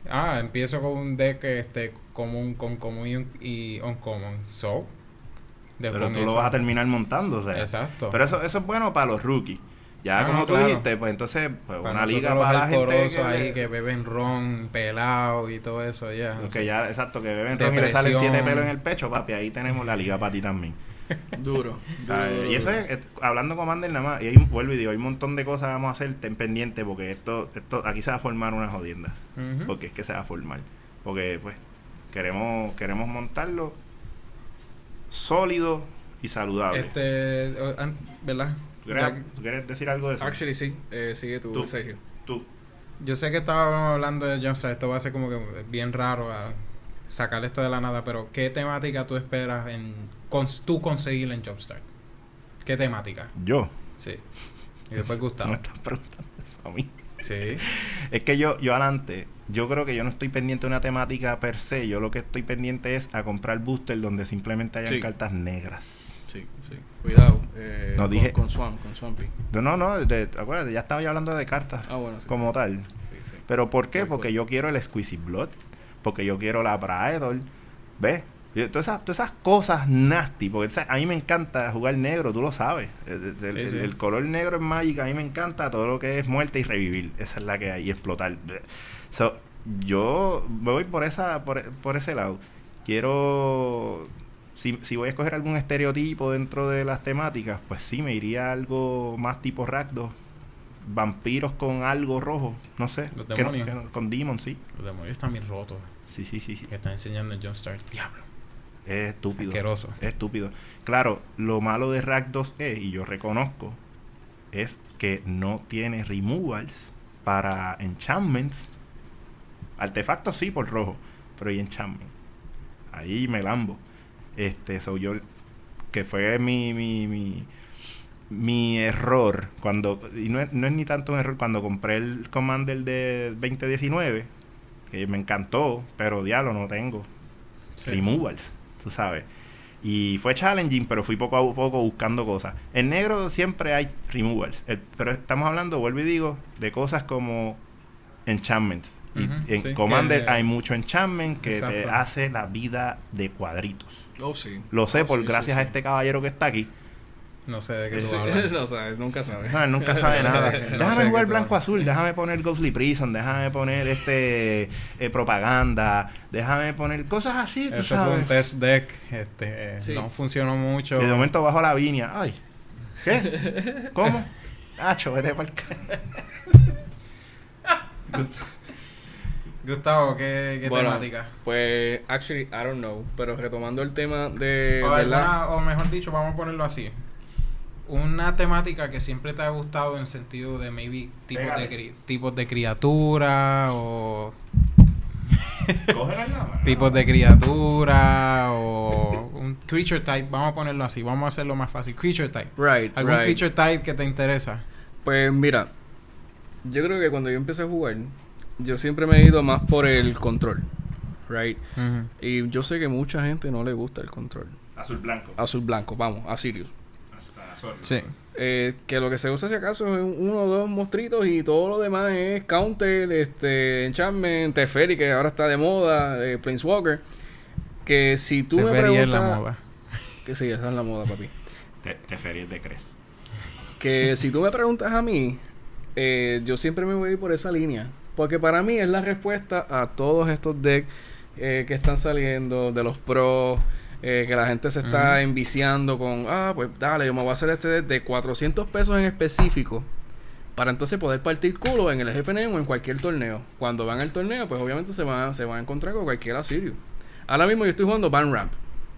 Ah, empiezo con un deck este común, con común y, un- y uncommon. So, Pero tú lo vas a terminar montando, o sea. Exacto. Pero eso, eso es bueno para los rookies. Ya Ah, como no, tú claro. dijiste, pues entonces, pues Para una liga para la gente que, ahí que beben ron, pelado y todo eso, ya. los que ya, exacto, que beben ron y le salen siete pelos en el pecho, papi, ahí tenemos la liga para ti también. Duro. duro, Ah, duro, y eso es, es- hablando Commander nada más, y ahí vuelvo y digo, hay un montón de cosas que vamos a hacer, ten pendiente, porque esto, esto, aquí se va a formar una jodienda, porque es que se va a formar, porque pues queremos, queremos montarlo sólido y saludable. Este, ¿verdad? ¿Tú, quieres, Ya que- tú quieres decir algo de eso? Actually, sí. Eh, sigue tú, Tú. Sergio. Tú. Yo sé que estábamos hablando de Jumpstart, esto va a ser como que bien raro a sacar esto de la nada, pero ¿qué temática tú esperas en con, tú conseguir en Jumpstart? ¿Qué temática? Yo. Sí. Y después Me Gustavo. estás preguntando eso a mí. Sí. Es que yo, yo adelante, yo creo que yo no estoy pendiente de una temática per se. Yo lo que estoy pendiente es a comprar booster donde simplemente hayan Sí. cartas negras. Sí, sí. Cuidado. Eh, No con, dije- Con Swamp, con Swampy. No, no, no, de- acuérdate, ya estaba yo hablando de cartas Ah, bueno, sí. como tal. Sí, sí. Pero ¿por qué? Tal Porque yo quiero el Exquisite Blood, porque yo quiero la Praedor. ¿Ves? Todas esas, todas esas cosas nasty, porque o sea, a mí me encanta jugar negro, tú lo sabes. El, el- Sí, el- sí. el color negro en Magic a mí me encanta todo lo que es muerte y revivir. Esa es la que hay, y explotar. So, yo me voy por esa por, por ese lado. Quiero si, si voy a escoger algún estereotipo dentro de las temáticas, pues sí me iría a algo más tipo Rakdos. Vampiros con algo rojo, no sé. Los que no- demonios. que no- con Demon, sí. Los demonios están bien rotos. Sí, sí, sí, sí. Que están enseñando en Jumpstart. Diablo. Es estúpido. Asqueroso. Es estúpido. Claro, lo malo de Rakdos es, y yo reconozco, es que no tiene removals para enchantments. Artefactos sí por rojo, pero y enchantment. Ahí me lambo. Este, soy yo, que fue mi, mi, mi, mi error cuando, y no es, no es ni tanto un error, cuando compré el Commander de 2019, que me encantó, pero diablo, no tengo Sí. removals, tú sabes. Y fue challenging, pero fui poco a poco buscando cosas. En negro siempre hay removals, el- pero estamos hablando, vuelvo y digo, de cosas como enchantments. Y en sí, Commander que- hay mucho enchantment que te hace la vida de cuadritos. Oh, sí. Lo sé Oh, por gracias a este caballero que está aquí. No sé de qué tú hablas. no sabes, nunca sabes. No, nunca sabe nada. sé déjame jugar blanco hablas. azul, déjame poner Ghostly Prison, déjame poner este eh, propaganda, déjame poner cosas así, tú Eso fue un sabes. test deck. Este, eh, Sí. No funcionó mucho. Y de momento bajo la viña. Ay, ¿qué? ¿Cómo? Hacho, vete para Gustavo, ¿qué, qué Bueno, temática? Pues, actually, I don't know. Pero retomando el tema de. o, ¿verdad? alguna- o mejor dicho, vamos a ponerlo así. Una temática que siempre te ha gustado en sentido de maybe tipos de, Pégale. tipos de criatura o la mano. tipos de criatura o un creature type, vamos a ponerlo así, vamos a hacerlo más fácil. Creature type. Right, ¿Algún right. creature type que te interesa? Pues mira, yo creo que cuando yo empecé a jugar, yo siempre me he ido más por el control. right? Y yo sé que mucha gente no le gusta el control. Azul blanco. Azul blanco, vamos, a Sirius. Sí. Eh, que lo que se usa si acaso es un- uno o dos monstruitos y todo lo demás es Counter, este, Enchantment, Teferi, que ahora está de moda, eh, Planeswalker. Que si tú me Teferi es la preguntas... moda. Que sí, esa es la moda, papi. Te, te feries de Cres. Que si tú me preguntas a mí, eh, yo siempre me voy a ir por esa línea. Porque para mí es la respuesta a todos estos decks eh, que están saliendo, de los pros, eh, que la gente se está Ujú. enviciando con, ah, pues dale, yo me voy a hacer este de 400 pesos en específico. Para entonces poder partir culo en el FNM o en cualquier torneo. Cuando van al torneo, pues obviamente se van, a- se van a encontrar con cualquier Asirio. Ahora mismo yo estoy jugando Ban Ramp,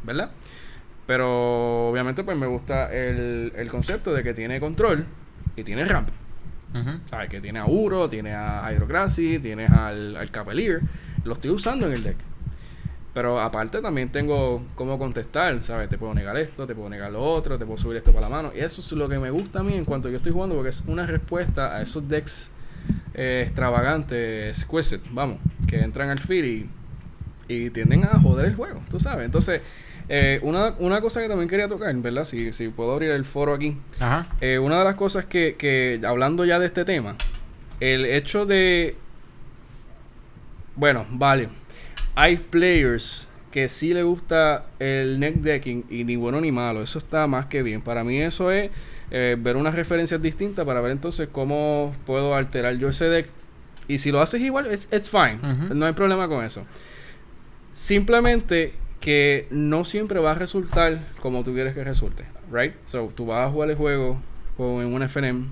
¿verdad? Pero obviamente pues me gusta el, el concepto de que tiene control y tiene ramp. ¿Sabes? Que tiene a Uro, tiene a Hydrocracy, tienes al, al Capelier. Lo estoy usando en el deck. Pero aparte también tengo cómo contestar, ¿sabes? Te puedo negar esto, te puedo negar lo otro, te puedo subir esto para la mano. Y eso es lo que me gusta a mí en cuanto yo estoy jugando, porque es una respuesta a esos decks eh, extravagantes, exquisite, vamos, que entran al feed y, y tienden a joder el juego, tú sabes. Entonces, eh, una, una cosa que también quería tocar, ¿verdad? Si, si puedo abrir el foro aquí. Ajá. Eh, una de las cosas que, que, hablando ya de este tema, el hecho de... Bueno, vale. Hay players que sí le gusta el neck decking y ni bueno ni malo. Eso está más que bien. Para mí eso es eh, ver unas referencias distintas para ver entonces cómo puedo alterar yo ese deck. Y si lo haces igual, it's, it's fine. No hay problema con eso. Simplemente que no siempre va a resultar como tú quieres que resulte, right? So, tú vas a jugar el juego con, en un FNM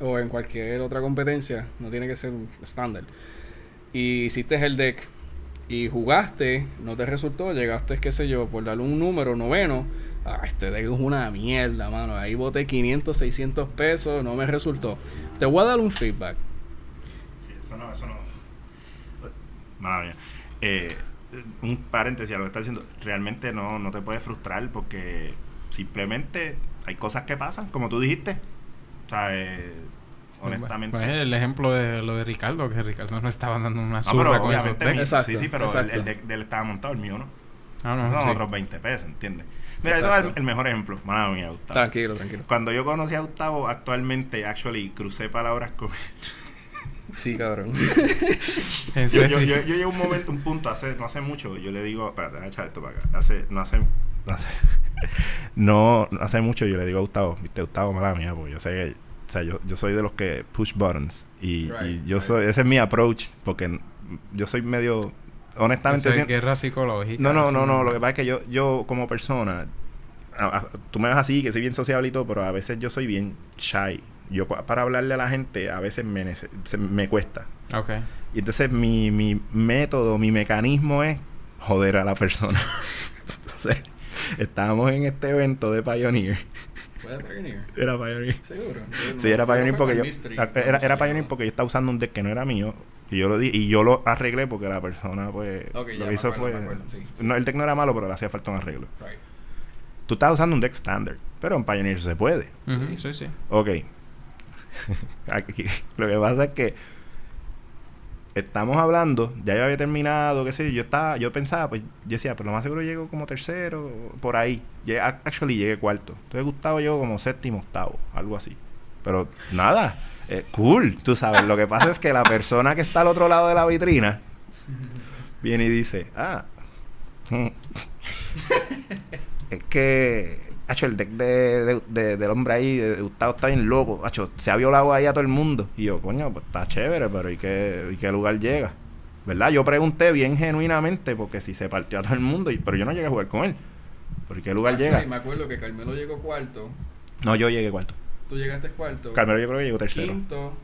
o en cualquier otra competencia, no tiene que ser un estándar. Y hiciste el deck jugaste, no te resultó, llegaste, qué sé yo, por darle un número noveno. Ah, este deck es una mierda, mano. Ahí boté 500, 600 pesos, no me resultó. Te voy a dar un feedback. Sí, eso no, eso no. Mala mía. Eh, un paréntesis a lo que estás diciendo. Realmente no, no te puedes frustrar porque simplemente hay cosas que pasan, como tú dijiste. O eh, honestamente. Pues el ejemplo de lo de Ricardo, que Ricardo no estaba dando una no, zurra pero con esos mi- Exacto, sí, sí, pero el, exacto. el deck de él estaba montado, el mío no. Ah, no, Son sí. otros 20 pesos, ¿entiendes? Mira, yo te voy a dar Exacto. el mejor ejemplo. Mala mía, Gustavo. Tranquilo, tranquilo. Cuando yo conocí a Gustavo, actualmente, actually, crucé palabras con Sí, cabrón. En yo, serio. yo, yo, yo llego a un momento, un punto, hace, no hace mucho, yo le digo, espérate, déjame echar esto para acá. Hace, no hace, no hace, no, no hace mucho yo le digo a Gustavo, viste, Gustavo, mala mía, porque yo sé que, o sea, yo, yo soy de los que push buttons y, Right, y yo right. soy, ese es mi approach, porque yo soy medio, honestamente, Eso es guerra psicológica. no, no, no, no, lo que pasa es que yo, yo como persona, a- a- tú me ves así, que soy bien sociable y todo, pero a veces yo soy bien shy. Yo pa- para hablarle a la gente a veces me, nece- se- me cuesta. Ok. Y entonces mi, mi método, mi mecanismo es joder a la persona. entonces, estábamos en este evento de Pioneer. ¿Fue de Pioneer? Era Pioneer. Seguro. Sí, era Pioneer porque yo... Mystery, Era, era. Pioneer porque yo estaba usando un deck que no era mío. Y yo lo di, y yo lo arreglé porque la persona pues lo que hizo acuerdo, fue sí, sí. no el deck no era malo pero le hacía falta un arreglo Right. tú estás usando un deck standard pero en Pioneer se puede Ujú, sí, sí. Ok. Aquí, lo que pasa es que estamos hablando, ya yo había terminado, qué sé yo, yo estaba, yo pensaba, pues yo decía, pero lo más seguro llego como tercero, por ahí. Actually llegué cuarto. Entonces Gustavo llegó como séptimo, octavo, algo así. Pero nada, eh, cool, tú sabes. Lo que pasa es que la persona que está al otro lado de la vitrina viene y dice, ah, es que, hacho, el deck de, de- de- del hombre ahí, de Gustavo, está bien loco. Hacho, se ha violado ahí a todo el mundo. Y yo, coño, pues está chévere, pero ¿y qué, y qué lugar llega? ¿Verdad? Yo pregunté bien genuinamente, porque si se partió a todo el mundo, y, pero yo no llegué a jugar con él. ¿Por qué lugar Actually, llega? Me acuerdo que Carmelo llegó cuarto. No, yo llegué cuarto. Tú llegaste cuarto. Carmelo yo creo que llegó tercero. Quinto.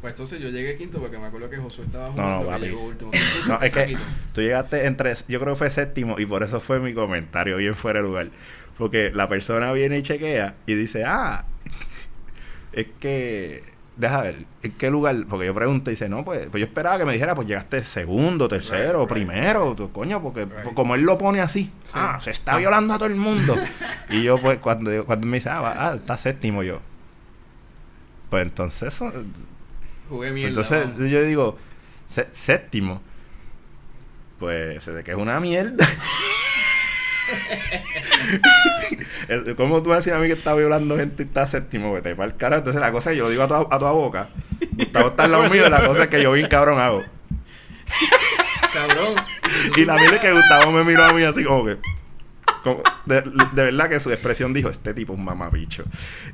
Pues entonces yo llegué quinto porque me acuerdo que Josué estaba no, jugando que papi. llegó último. No, es que tú llegaste entre, yo creo que fue séptimo y por eso fue mi comentario bien fuera de lugar. Porque la persona viene y chequea y dice, ah, es que, deja ver, ¿en qué lugar? Porque yo pregunto y dice, no, pues, pues yo esperaba que me dijera, pues llegaste segundo, tercero, Right, right. primero, tú, coño, porque Right. pues, como él lo pone así, Sí. ah, se está violando a todo el mundo. y yo, pues, cuando, cuando me dice, ah, va- ah, está séptimo yo. Pues entonces eso, Jugué mierda. entonces yo digo, sé- séptimo. Pues se de que es una mierda. ¿Cómo tú me decías a mí que está violando gente y está séptimo? Vete para el carajo. Entonces la cosa es que yo lo digo a tu, a tu boca. Gustavo está al lado mío y la cosa es que yo bien cabrón hago. Cabrón. Y la mierda es que Gustavo me miró a mí así como que... como- de, de verdad que su expresión dijo, este tipo es un mamabicho.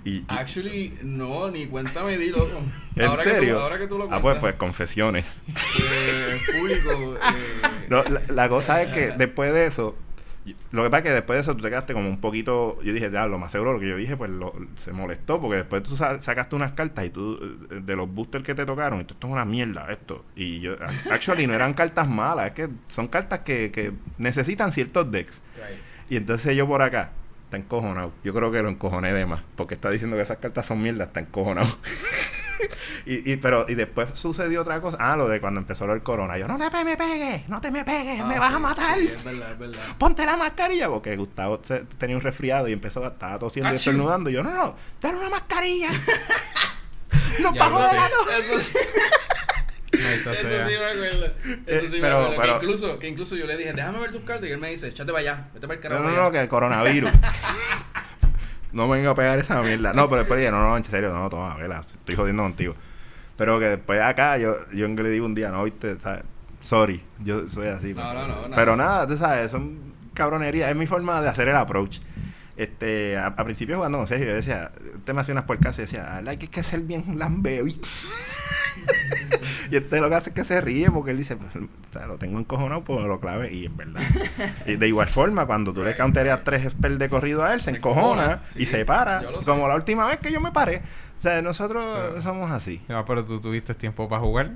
Y, y- Actually, no, ni cuéntame, di loco. ¿En Ahora que tú- serio? ahora que tú lo ah, cuentas. pues, pues confesiones. eh, público. eh, No, la, la cosa es que después de eso, lo que pasa es que después de eso tú te quedaste como un poquito, yo dije, ya, lo más seguro, lo que yo dije, pues lo- se molestó, porque después tú sa- sacaste unas cartas y tú, eh, de los boosters que te tocaron, y tú, esto es una mierda, esto. Y yo, actually, no eran cartas malas, es que son cartas que, que necesitan ciertos decks. right. Y entonces yo por acá, está encojonado. Yo creo que lo encojoné de más, porque está diciendo que esas cartas son mierdas, está encojonado. y, y, pero, y después sucedió otra cosa. Ah, lo de cuando empezó lo del corona. Yo, no te me pegues, no te me pegues, me Ah, vas sí, a matar. Sí, es verdad, es verdad. Ponte la mascarilla, porque Gustavo se- tenía un resfriado y empezó, estaba tosiendo y Achú. estornudando. Y yo, no, no, dale una mascarilla. Nos vamos de la sí- Eso sí, eso sí me acuerdo. Eso sí Eh, me pero- acuerdo. pero- que, incluso, que incluso yo le dije, déjame ver tus cartas. Y él me dice, échate para allá, vete para el No, carajo. no, no, allá". que el coronavirus. No me venga a pegar esa mierda. No, pero después dije, no, no, en serio, no, toma, vela, estoy jodiendo contigo. Pero que después acá, yo, yo le digo un día, no, viste, ¿sabes? Sorry, yo soy así. No, pero, no, no, nada. pero nada, tú sabes, son cabronerías, es mi forma de hacer el approach. Este, a, a principio jugando con Sergio, yo decía, usted me hacía unas puercas y decía, like, hay que ser bien lambeo. y este lo que hace es que se ríe porque él dice, pues, o sea, lo tengo encojonado, pues me lo clave y es verdad. y de igual forma, cuando tú le counterías right. tres spells de corrido a él, se, Se encojona encojona, y se para, yo como la última vez que yo me paré. O sea, nosotros somos así. No, pero tú tuviste tiempo para jugar.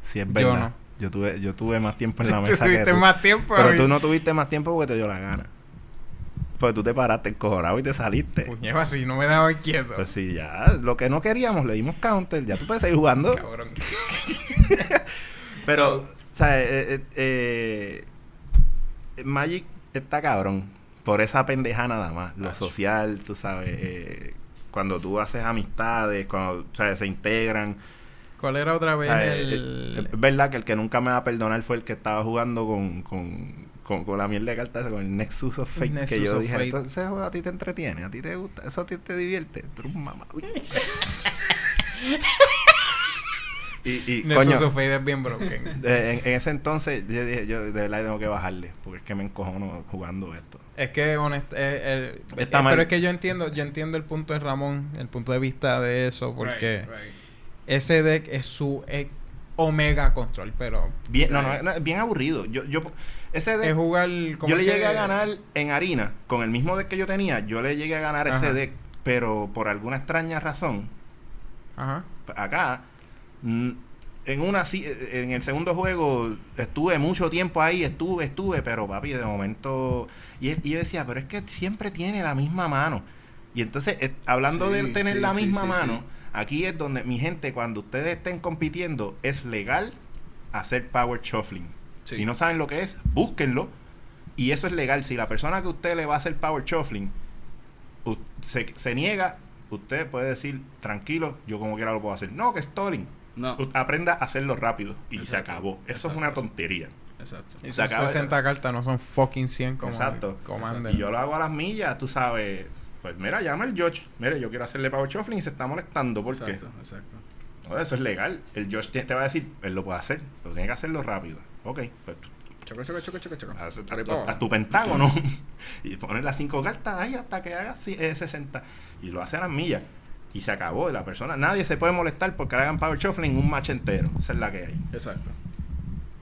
Sí, es Yo verdad. no. Yo tuve, yo tuve más tiempo en la Tú mesa que tuviste tú. más tiempo. Pero tú no tuviste más tiempo porque te dio la gana. Porque tú te paraste encojonado y te saliste. Puñeo, así no me daba quieto. Pues sí, ya, lo que no queríamos, le dimos counter, ya tú puedes seguir jugando. Cabrón. Pero, So- o sea, eh, eh, eh, Magic está cabrón. Por esa pendeja nada más. Lo social, tú sabes. cuando tú haces amistades, cuando o sea, se integran. ¿Cuál era otra o vez sea, el...? es verdad que el que nunca me va a perdonar fue el que estaba jugando con, con, con, con la mierda de cartas, con el Nexus of Fate. Nexus que yo dije, Fate. entonces ese juego a ti te entretiene, a ti te gusta, eso a ti te divierte. Tú mamá. Y, y Nexus coño, of Fate es bien broken. eh, en, en ese entonces yo dije, yo de verdad tengo que bajarle, porque es que me encojono jugando esto. Es que honest, eh, eh, Está eh, mal. pero es que yo entiendo, yo entiendo el punto de Ramón, el punto de vista de eso, porque Right, right. ese deck es su eh, omega control, pero Bien, no, no, no, bien aburrido. Yo, yo, ese es deck, jugar como yo le es que- llegué a ganar en harina, con el mismo deck que yo tenía, yo le llegué a ganar ese deck, pero por alguna extraña razón, Ajá. acá, en una en el segundo juego estuve mucho tiempo ahí, estuve, estuve, pero papi, de momento, y, y yo decía, pero es que siempre tiene la misma mano. Y entonces, eh, hablando de Sí, tener sí, la misma sí, mano, aquí es donde mi gente, cuando ustedes estén compitiendo, es legal hacer power shuffling. Sí. Si no saben lo que es, búsquenlo. Y eso es legal. Si la persona que usted le va a hacer power shuffling u- se, se niega, usted puede decir, tranquilo, yo como quiera lo puedo hacer. No, que es stalling. No, Aprenda a hacerlo rápido y se Exacto, acabó. Eso es exacto. una tontería. exacto. Y Se son acaba- 60 cartas, no son fucking 100 como Exacto. Commander. Y yo lo hago a las millas, tú sabes. Pues mira, llama el George. Mire, yo quiero hacerle power shuffling y se está molestando. ¿Por qué? Exacto, exacto. No, eso es legal. El George te, te va a decir, él lo puede hacer, pero tiene que hacerlo rápido. Ok, pues tú- Choco, choco, choco, choco, choco. haz, haz- Arriba. haz tu pentágono y pones las cinco cartas ahí hasta que haga ci- eh, 60. Y lo hace a las millas. Y se acabó. Y la persona, nadie se puede molestar porque hagan power shuffling un match entero. Esa es la que hay. Exacto.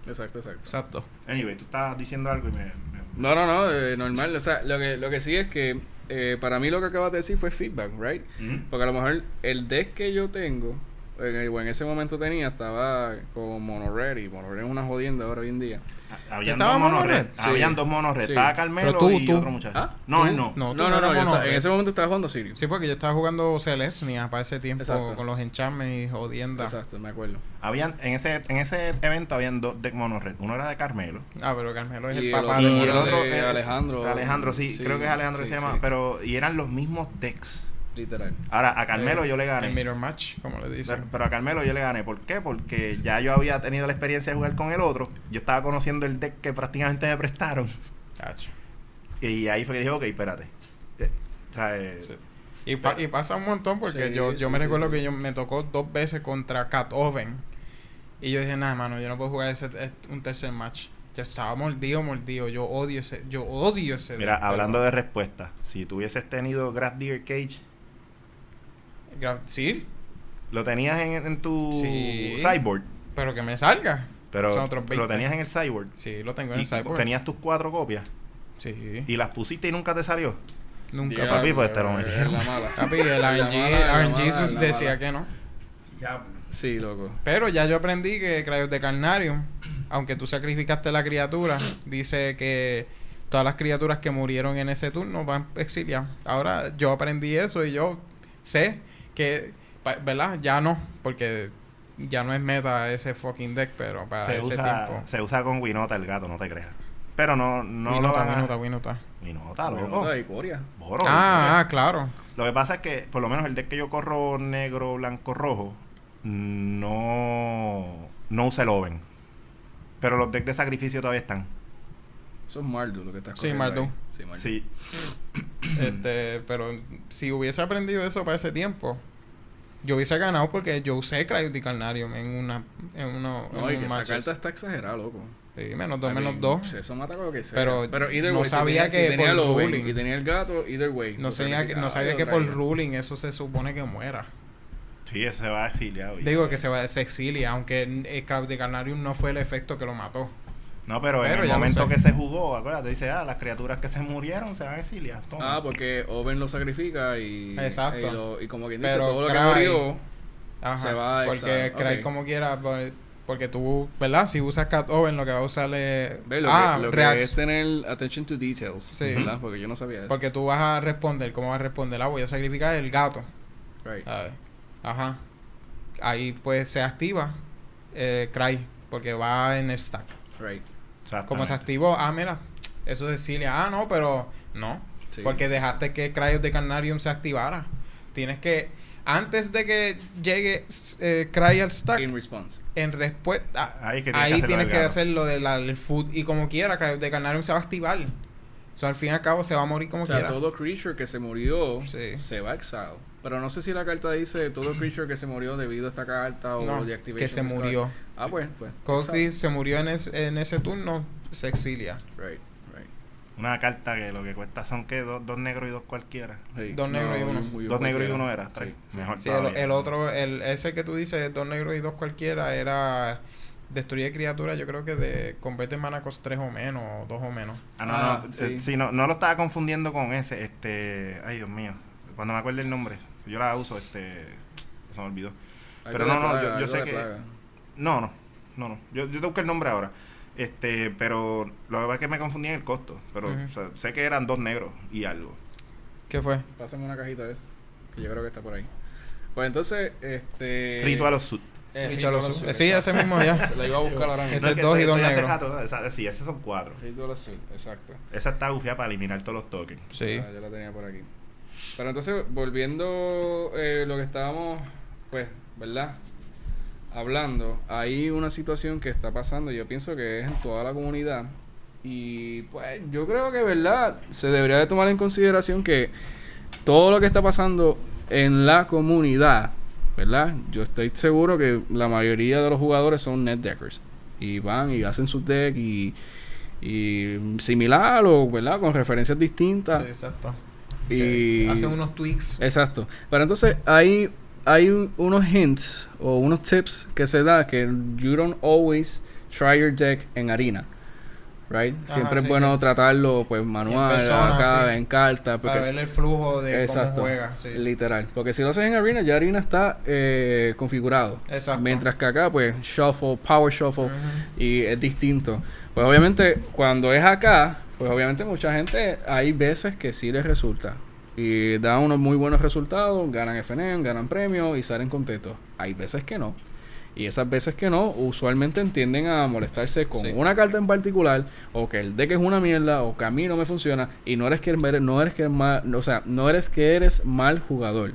Exacto, exacto. Exacto. Anyway, tú estabas diciendo algo y me. me- No, no, no, eh, normal. O sea, lo que, lo que sí es que eh, para mí lo que acabas de decir fue feedback, ¿right? Porque a lo mejor el deck que yo tengo, en, en ese momento tenía, estaba con Mono Red. Y Mono Red es una jodienda ahora hoy en día. Habían estaba dos monos mono red. red? Sí. Habían dos monos red. Sí. Estaba Carmelo tú, y tú. otro muchacho. ¿Ah? No, él no. No, No, no, en ese momento estaba jugando Sirius. Sí, porque yo estaba jugando Celestia para ese tiempo Exacto. con los enchantments y jodiendas. Exacto, me acuerdo. Habían, en ese, en ese evento habían dos deck mono red. Uno era de Carmelo. Ah, pero Carmelo es Y el el papá otro de y el otro de Alejandro. Alejandro, sí, Sí, creo que es Alejandro sí, que se llama. sí. Pero, y eran los mismos decks. Literal. Ahora, a Carmelo Eh, yo le El gané. mirror match, como le Pero, dicen. pero a Carmelo yo le gané. ¿Por qué? Porque ya yo había tenido la experiencia de jugar con el otro. Yo estaba conociendo el deck que prácticamente me prestaron. Y ahí fue que dije, ok, espérate. Eh, o sea, eh, Sí. Y, pa- y pasa un montón porque Sí, yo, yo sí, me sí, recuerdo sí. que yo me tocó dos veces contra Cat Oven. Y yo dije, nada, mano, yo no puedo jugar ese, eh, un tercer match. Yo estaba mordido, mordido. Yo odio ese, yo odio ese. Mira, hablando pero- de respuestas, si tuvieses tenido Graph Digger Cage, Sí, lo tenías en, en tu Sí. sideboard, pero que me salga. pero Son otros lo 20. tenías en el sideboard. Sí, lo tengo en el sideboard. tenías tus cuatro copias Sí, y las pusiste y nunca te salió. nunca. Diablo, papi, pues, te lo metieron. La mala. Papi, el RNG, decía mala. que no. Sí, loco. Pero ya yo aprendí que Crayos de Carnarium, aunque tú sacrificaste la criatura, dice que todas las criaturas que murieron en ese turno van exiliadas. Ahora yo aprendí eso y yo sé que, pa- ¿verdad? Ya no, porque ya no es meta ese fucking deck, pero para se, ese usa, tiempo. se usa con Winota el gato, no te creas. Pero no, no lo Winota, van a- Winota, Winota. Winota, loco. Winota y Coria. Boro, Ah, ah, claro. Lo que pasa es que, por lo menos el deck que yo corro negro, blanco, rojo, no, no usa el Oven. Pero los decks de sacrificio todavía están. Eso es Mardu lo que estás Sí, corriendo Mardu. ahí. Sí, este, pero si hubiese aprendido eso para ese tiempo, yo hubiese ganado porque yo usé de Carnarium en una en uno en No, y un que esa carta está exagerada, loco. Sí, menos dos, I menos mean, dos. Eso mata con lo que sea. Pero either no way, si sabía tenía- si que tenía por ruling- Y tenía el gato, either way. No sabía que, no sabía que por ruling eso se supone que muera. Sí, ese se va exiliado. Digo que se va se exilia, aunque el Crowd de Carnarium no fue el efecto que lo mató. No, pero, Pero en el momento sé. que se jugó, acuérdate, dice, ah, las criaturas que se murieron se van a exiliar. Toma. Ah, porque Oven lo sacrifica y. Exacto. Y, lo- y como quien dice, Pero todo lo que murió. Ajá, Se va a porque Cry como quiera, por- porque tú, ¿verdad? Si usas Cat Oven, lo que va a usar es... Ve, lo, ah, que, lo que reac- es tener attention to details. Sí. ¿Verdad? Porque yo no sabía eso. Porque tú vas a responder, ¿cómo vas a responder? Ah, voy a sacrificar el gato. Right. Ajá. Ahí pues se activa eh, Cry, porque va en el stack. Right. Como se activó, ah, mira, eso es Cilia. Ah, no, pero no. Sí. Porque dejaste que Cryos de Carnarium se activara. Tienes que, antes de que llegue eh, Cry al stack, In response. en respuesta, Ahí que tienes que ahí hacerlo tienes que hacer lo del food y como quiera, Cryos de Carnarium se va a activar. O sea, al fin y al cabo se va a morir como O sea, quiera. todo creature que se murió Sí. se va a exile. Pero no sé si la carta dice todo creature que se murió debido a esta carta o No, de activation. que se of this card. murió. Ah, pues, pues. Cosby se murió en, es- en ese turno, se exilia. Right, right. Una carta que lo que cuesta son que dos, dos negros y dos cualquiera. Sí. Dos negros y uno. muy- Dos negros y uno era. Sí, sí. Mejor Sí, el, otro, el, ese que tú dices, dos negros y dos cualquiera, era destruye criaturas, yo creo que de convierte en mana cost 3 o menos, o 2 o menos. Ah, no, Ah, no. sí. eh, sí, no, no lo estaba confundiendo con ese. Este. Ay, Dios mío. Cuando me acuerde el nombre. Yo la uso, este. Se me olvidó. Pero no, no, plaga, yo- sé que- plaga. No, no. No, no. Yo, yo te busqué el nombre ahora. Este, pero lo que pasa es que me confundí en el costo. Pero Ujú. o sea, sé que eran dos negros y algo. ¿Qué fue? Pásame una cajita de esa. Que yo creo que está por ahí. Pues entonces, este. Ritual of Suit. Eh, Ritual of. Suit, Sí, ese mismo ya. Se la iba a buscar ahora mismo. Ese- es que dos y estoy- dos estoy hace negros. rato, esa- sí, esos son cuatro. Ritual of Suit, exacto. Esa está gufiada para eliminar todos los tokens. Sí. Ah, yo la tenía por aquí. Pero entonces, volviendo eh, lo que estábamos, pues, ¿verdad? Hablando, hay una situación que está pasando, yo pienso que es en toda la comunidad. Y pues yo creo que, ¿verdad? Se debería de tomar en consideración que todo lo que está pasando en la comunidad, ¿verdad? Yo estoy seguro que la mayoría de los jugadores son net deckers. Y van y hacen sus decks y, y similar o, ¿verdad? Con referencias distintas. Sí, exacto. Y Hace unos tweaks. Exacto. Pero entonces hay, hay un- unos hints o unos tips que se da que you don't always try your deck en harina. Right? Ajá, Siempre sí, es bueno sí. tratarlo pues manual, persona, acá, sí. en carta. para Porque ver el flujo de Exacto. cómo juega. Sí. Literal. Porque si lo haces en Arena, ya Arena está eh, configurado. Exacto. Mientras que acá, pues, Shuffle, Power Shuffle, y es distinto. Pues obviamente, cuando es acá, pues obviamente mucha gente, hay veces que sí les resulta. Y da unos muy buenos resultados, ganan FNM, ganan premios y salen contentos. Hay veces que no. Y esas veces que no, usualmente entienden a molestarse con una carta en particular, o que el deck es una mierda, o que a mí no me funciona, y no eres que eres, no eres que eres mal, o sea, no eres que eres mal jugador.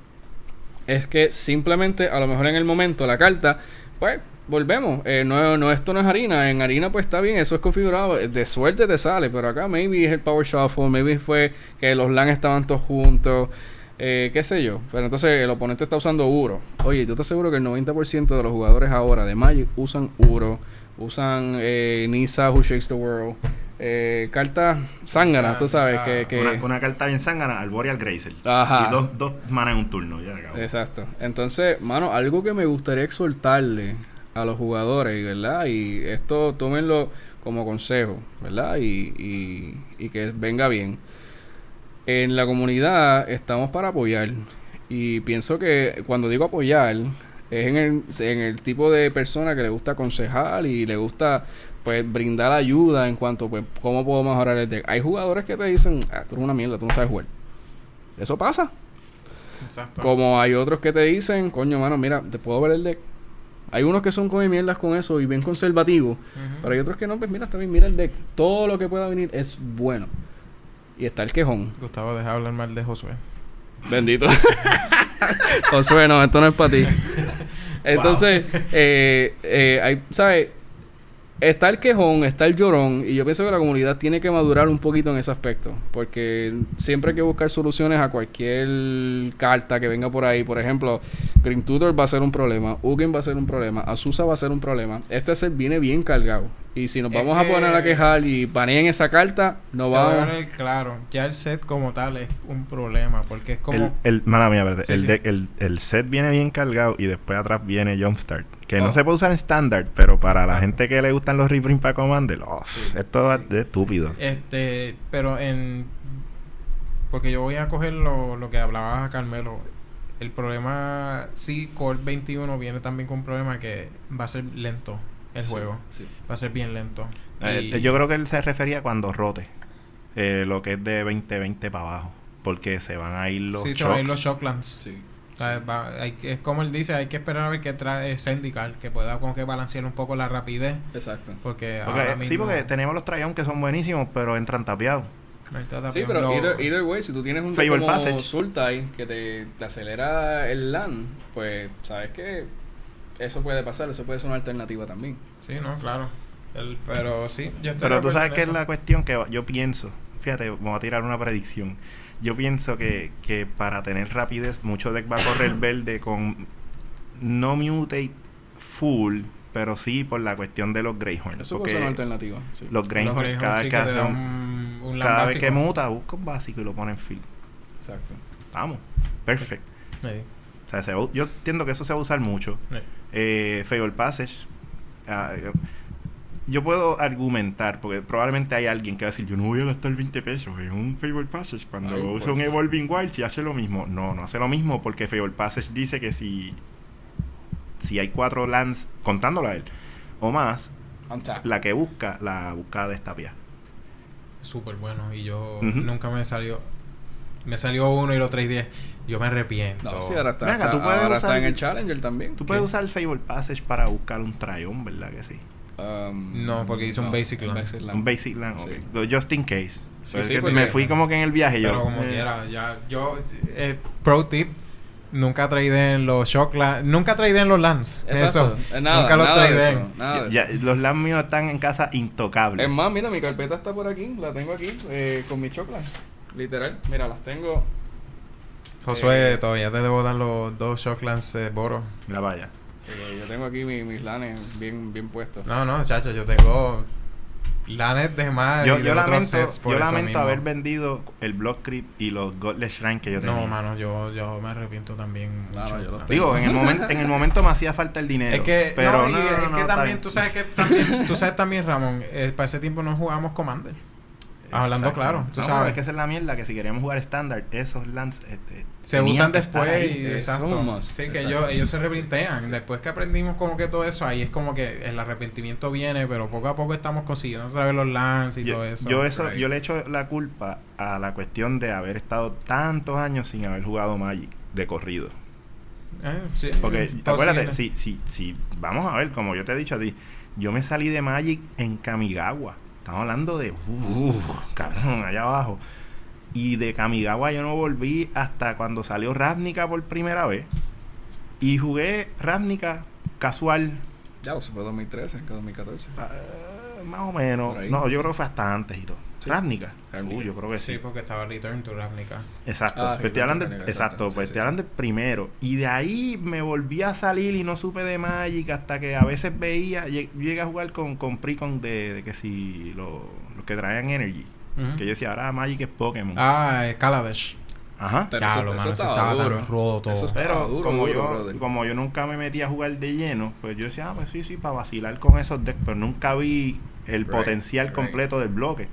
Es que simplemente, a lo mejor en el momento, la carta, pues, volvemos. Eh, no, no, esto no es harina. En harina, pues está bien, eso es configurado. De suerte te sale, pero acá maybe es el Power Shuffle, maybe fue que los LAN estaban todos juntos. Eh, qué sé yo. Pero entonces el oponente está usando Uro. Oye, yo te aseguro que el 90% de los jugadores ahora de Magic usan Uro. Usan eh, Nisa Who Shakes the World. Eh, carta zángana, tú sabes que, que... Una, carta bien zángana al Boreal Grazer. Ajá. Y dos, dos manas en un turno, ya Exacto. Entonces, mano, algo que me gustaría exhortarle a los jugadores, ¿verdad? Y esto tómenlo como consejo, ¿verdad? Y, y, y que venga bien. En la comunidad estamos para apoyar. Y pienso que cuando digo apoyar, es en el, en el tipo de persona que le gusta aconsejar y le gusta pues brindar ayuda en cuanto pues cómo puedo mejorar el deck. Hay jugadores que te dicen, ah, tú eres una mierda, tú no sabes jugar. Eso pasa. Exacto. Como hay otros que te dicen, coño, mano, mira, te puedo ver el deck. Hay unos que son come mierdas con eso y bien conservativos. Pero hay otros que no, pues mira, está bien, mira el deck. Todo lo que pueda venir es bueno. Y está el quejón. Gustavo, deja hablar mal de Josué. Bendito. Josué, no, esto no es para ti. Entonces, eh, eh, hay, ¿sabes? Está el quejón, está el llorón, y yo pienso que la comunidad tiene que madurar un poquito en ese aspecto, porque siempre hay que buscar soluciones a cualquier carta que venga por ahí. Por ejemplo, Green Tutor va a ser un problema, Ugin va a ser un problema, Azusa va a ser un problema. Este set viene bien cargado. Y si nos vamos a poner a quejar y banean esa carta, no va a... Claro, ya el set como tal es un problema, porque es como... El, mala mía, el, el, set viene bien cargado y después atrás viene Jumpstart. Que no oh. se puede usar en estándar, pero para la ah. gente que le gustan los reprint para Commander, oh, esto es estúpido. Este, pero en... Porque yo voy a coger lo, lo que hablaba Carmelo. El problema, sí, Core 21 viene también con un problema que va a ser lento el juego. Va a ser bien lento. Eh, yo creo que él se refería cuando rote. Eh, lo que es de 2020 para abajo. Porque se van a ir los Sí, se van a ir los Shocklands. Sí. es como él dice, hay que esperar a ver qué trae Syndical, que pueda como que balancear un poco la rapidez. Exacto. Porque, Sí, porque tenemos los Trayon que son buenísimos, pero entran tapiados. Sí, pero either, way, si tú tienes un como Sultai que te, te acelera el LAN, pues sabes que eso puede pasar, eso puede ser una alternativa también. Sí, no, claro. pero sí, yo estoy Pero tú sabes que es la cuestión que yo pienso, fíjate, vamos a tirar una predicción. Yo pienso que, que para tener rapidez, mucho deck va a correr verde con no mutate full, pero sí por la cuestión de los Greyhorn. Eso puede ser una alternativa. Los Greyhorn, cada, vez, que, cada vez que muta, busca un básico y lo pone en field. Exacto. Vamos, perfecto. O sea, yo entiendo que eso se va a usar mucho eh, Favor Passage. Ah, yo puedo argumentar, porque probablemente hay alguien que va a decir, yo no voy a gastar 20 pesos en un Favor Passage cuando uso un Evolving Wild si hace lo mismo. No, no hace lo mismo porque Favor Passage dice que si, si hay cuatro lands, contándolo a él, o más, la que busca, la busca de esta vía. Súper bueno y yo nunca me salió, me salió uno y los 310 yo me arrepiento. No, sí, ahora está, tú puedes ahora está en el Challenger también. Tú puedes usar el Fable Passage para buscar un Tryon, ¿verdad que sí? Um, no, porque hice un Basic Land. Un Basic Land, ok. Just in case. Sí, sí, me fui como que en el viaje pero yo. como eh. quiera, ya. Yo, eh, pro tip, nunca en los shock nunca en los lands. Exacto. Eso. Nada, nunca los ya, los lands míos están en casa intocables. Es más, mira, mi carpeta está por aquí, la tengo aquí, eh, con mis shock Literal, mira, las tengo Josué, eh, todavía te debo dar los dos Shocklands de Boro. Mira, vaya. yo tengo aquí mis lanes bien, bien puestos. No, no, chacho, yo tengo lanes de más yo, y de otros lamento, sets por Yo lamento haber vendido el Block Creep y los Godless Shrine que yo tenía. No, mano, yo, yo me arrepiento también. Mucho. yo los Digo, en el, momento, en el momento me hacía falta el dinero. Es que, pero no, es que también, tú sabes que también, tú sabes también, Ramón, eh, para ese tiempo no jugábamos Commander. Hablando claro, tú sabes. Es que esa es la mierda, que si queríamos jugar estándar, esos lands este, se usan después y exacto. Sí, que ellos, ellos se reprintean. Después que aprendimos como que todo eso, ahí es como que el arrepentimiento viene, pero poco a poco estamos consiguiendo otra vez los lands y todo eso. Yo eso, yo le echo la culpa a la cuestión de haber estado tantos años sin haber jugado Magic de corrido. Eh, sí, Porque acuérdate, si, si, si, vamos a ver, como yo te he dicho a ti, yo me salí de Magic en Kamigawa. Estamos hablando de, uh, cabrón, allá abajo. Y de Kamigawa yo no volví hasta cuando salió Ravnica por primera vez. Y jugué Ravnica casual, Ya, eso fue 2013, que 2014. ah, más o menos. Ahí, no, yo creo que fue hasta antes y todo. Sí. Ravnica. Ravnica. Uh, yo creo que sí. Sí, porque estaba Return to Ravnica. Exacto. Ah, pues estoy hablando, Ravnica, exacto, exacto, pues sí, estoy sí, hablando del primero. Y de ahí me volví a salir y no supe de Magic hasta que a veces veía, lleg- llegué a jugar con, con Precon de, de que si lo- los que traían Energy. Que yo decía, ahora Magic es Pokémon. Ah, eh, Kaladesh. Ajá. Pero eso- mano, eso estaba estaba duro. tan roto. Eso Pero estaba duro, como, duro, yo, brother. como yo nunca me metí a jugar de lleno, pues yo decía, ah, pues sí, sí, para vacilar con esos decks, pero nunca vi el Right, potencial right. completo del bloque.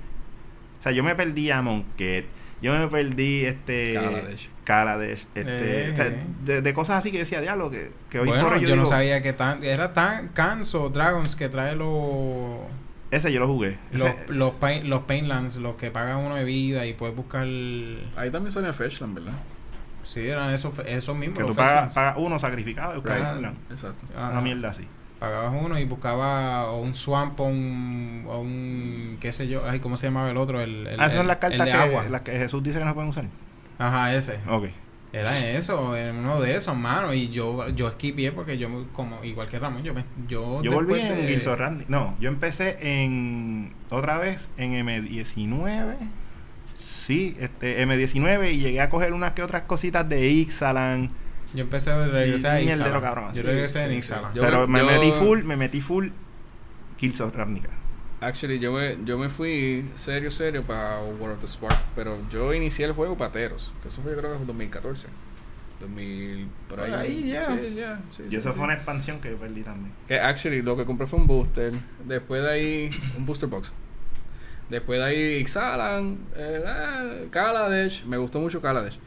O sea, yo me perdí a Monket, yo me perdí este Kaladesh. Kaladesh, este, Eh, o sea, eh. de, de cosas así que decía, diablo, que, que hoy bueno, por yo, hoy yo, no digo, sabía que tan era tan Canso Dragons que trae los ese yo lo jugué. los los, pain, los Painlands, los que pagan uno de vida y puedes buscar Ahí también salía Fetchland, ¿verdad? sí, eran esos esos mismos que tú pagas, pagas uno sacrificado y buscas plan. Exacto. Ajá. Una mierda así. Pagabas uno y buscaba o un swamp o un, o un qué sé yo, ay, ¿cómo se llamaba el otro? El, el, ah, esas son las cartas de que, agua. las que Jesús dice que no pueden usar. Ajá, ese. Ok. Era eso, era uno de esos, mano. Y yo, yo esquipié porque yo, como igual que Ramón, yo me, yo, Yo volví en de-. No, yo empecé en. Otra vez en M19. Sí, este M19 y llegué a coger unas que otras cositas de Ixalan. Yo empecé a regresar a cabrón, Yo sí, regresé sí, en sí. Pero me- yo- metí full, me metí full Guilds of Ravnica. Actually, yo me, yo me fui serio, serio para World of the Spark. Pero yo inicié el juego pateros. Que eso fue, yo creo que fue 2014. 2000, por ahí. Por ahí, ya. Sí, Y sí, eso sí. fue una expansión que yo perdí también. Que actually lo que compré fue un booster. Después de ahí, un booster box. Después de ahí, Ixalan, eh, ah, Kaladesh. Me gustó mucho Kaladesh.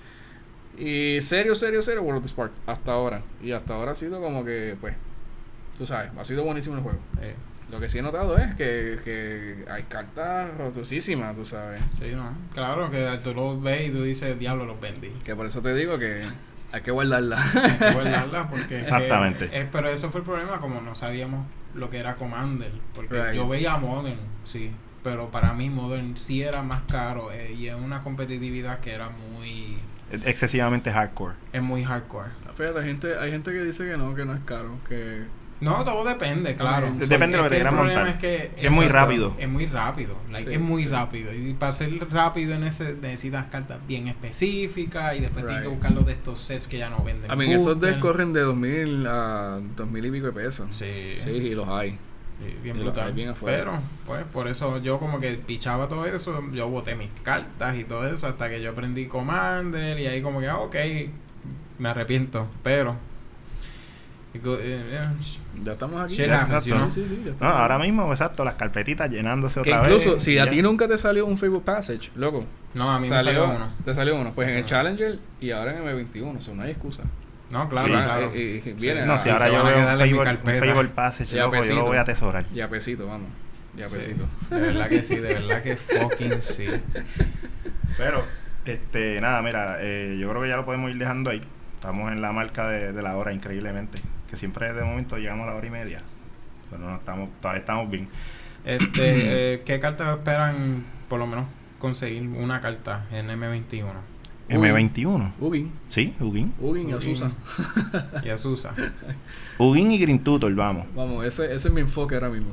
Y serio, serio, serio, World of the Spark. Hasta ahora. Y hasta ahora ha sido como que, pues, tú sabes, ha sido buenísimo el juego. Eh, Lo que sí he notado es que, que hay cartas rotosísimas, tú sabes. sí, no. Claro que tú lo ves y tú dices, diablo, los vendí. Que por eso te digo que hay que guardarla. Hay que guardarlas porque que- Exactamente. eh, pero eso fue el problema, como no sabíamos lo que era Commander. Porque Right. yo veía Modern, sí. Pero para mí Modern sí era más caro eh, y es una competitividad que era muy... Excesivamente hardcore. Es muy hardcore. Fíjate, hay gente, hay gente que dice que no, que no es caro, que No, todo depende, claro. Depende de lo que te problema montar. Es que es muy rápido. Es muy rápido. like, Sí, es muy sí. rápido. Y para ser rápido en ese necesitas cartas bien específicas y después tienes que Right. buscar los de estos sets que ya no venden. A mí, esos decks corren de 2000 a 2000 y pico de pesos. Sí. Sí, y los hay. Sí, bien brutal. bien. Pero, pues, por eso yo como que pichaba todo eso, yo boté mis cartas y todo eso hasta que yo aprendí Commander y ahí como que, ah, ok, me arrepiento, pero... eh, eh, Ya estamos aquí. Shit Ya, happens, sí, you know? sí, sí, ya No, estamos ahora mismo, exacto, las carpetitas llenándose Que otra incluso, vez. si y a ti nunca te salió un Facebook Passage, loco, No, a mí me salió, salió uno. te salió uno. Pues en el. Challenger y ahora en M21, o sea, no hay excusa. No, claro, Sí. claro. Y, viene No, a, si ahora yo veo un favor, loco, yo lo voy a atesorar. y a pesito, vamos. Y a Sí. pesito. De verdad que sí, de verdad que fucking sí. Pero, este, nada, mira, eh, yo creo que ya lo podemos ir dejando ahí. Estamos en la marca de, de la hora, increíblemente. Que siempre de momento llegamos a la hora y media. Pero no estamos, todavía estamos bien. Este, eh, ¿qué cartas esperan, por lo menos, conseguir una carta en M21? Uy. M21. Ugin. Sí, Ugin. Ugin y. Azusa. Y Azusa. Ugin y Green Tutor, vamos. Vamos, ese, ese es mi enfoque ahora mismo.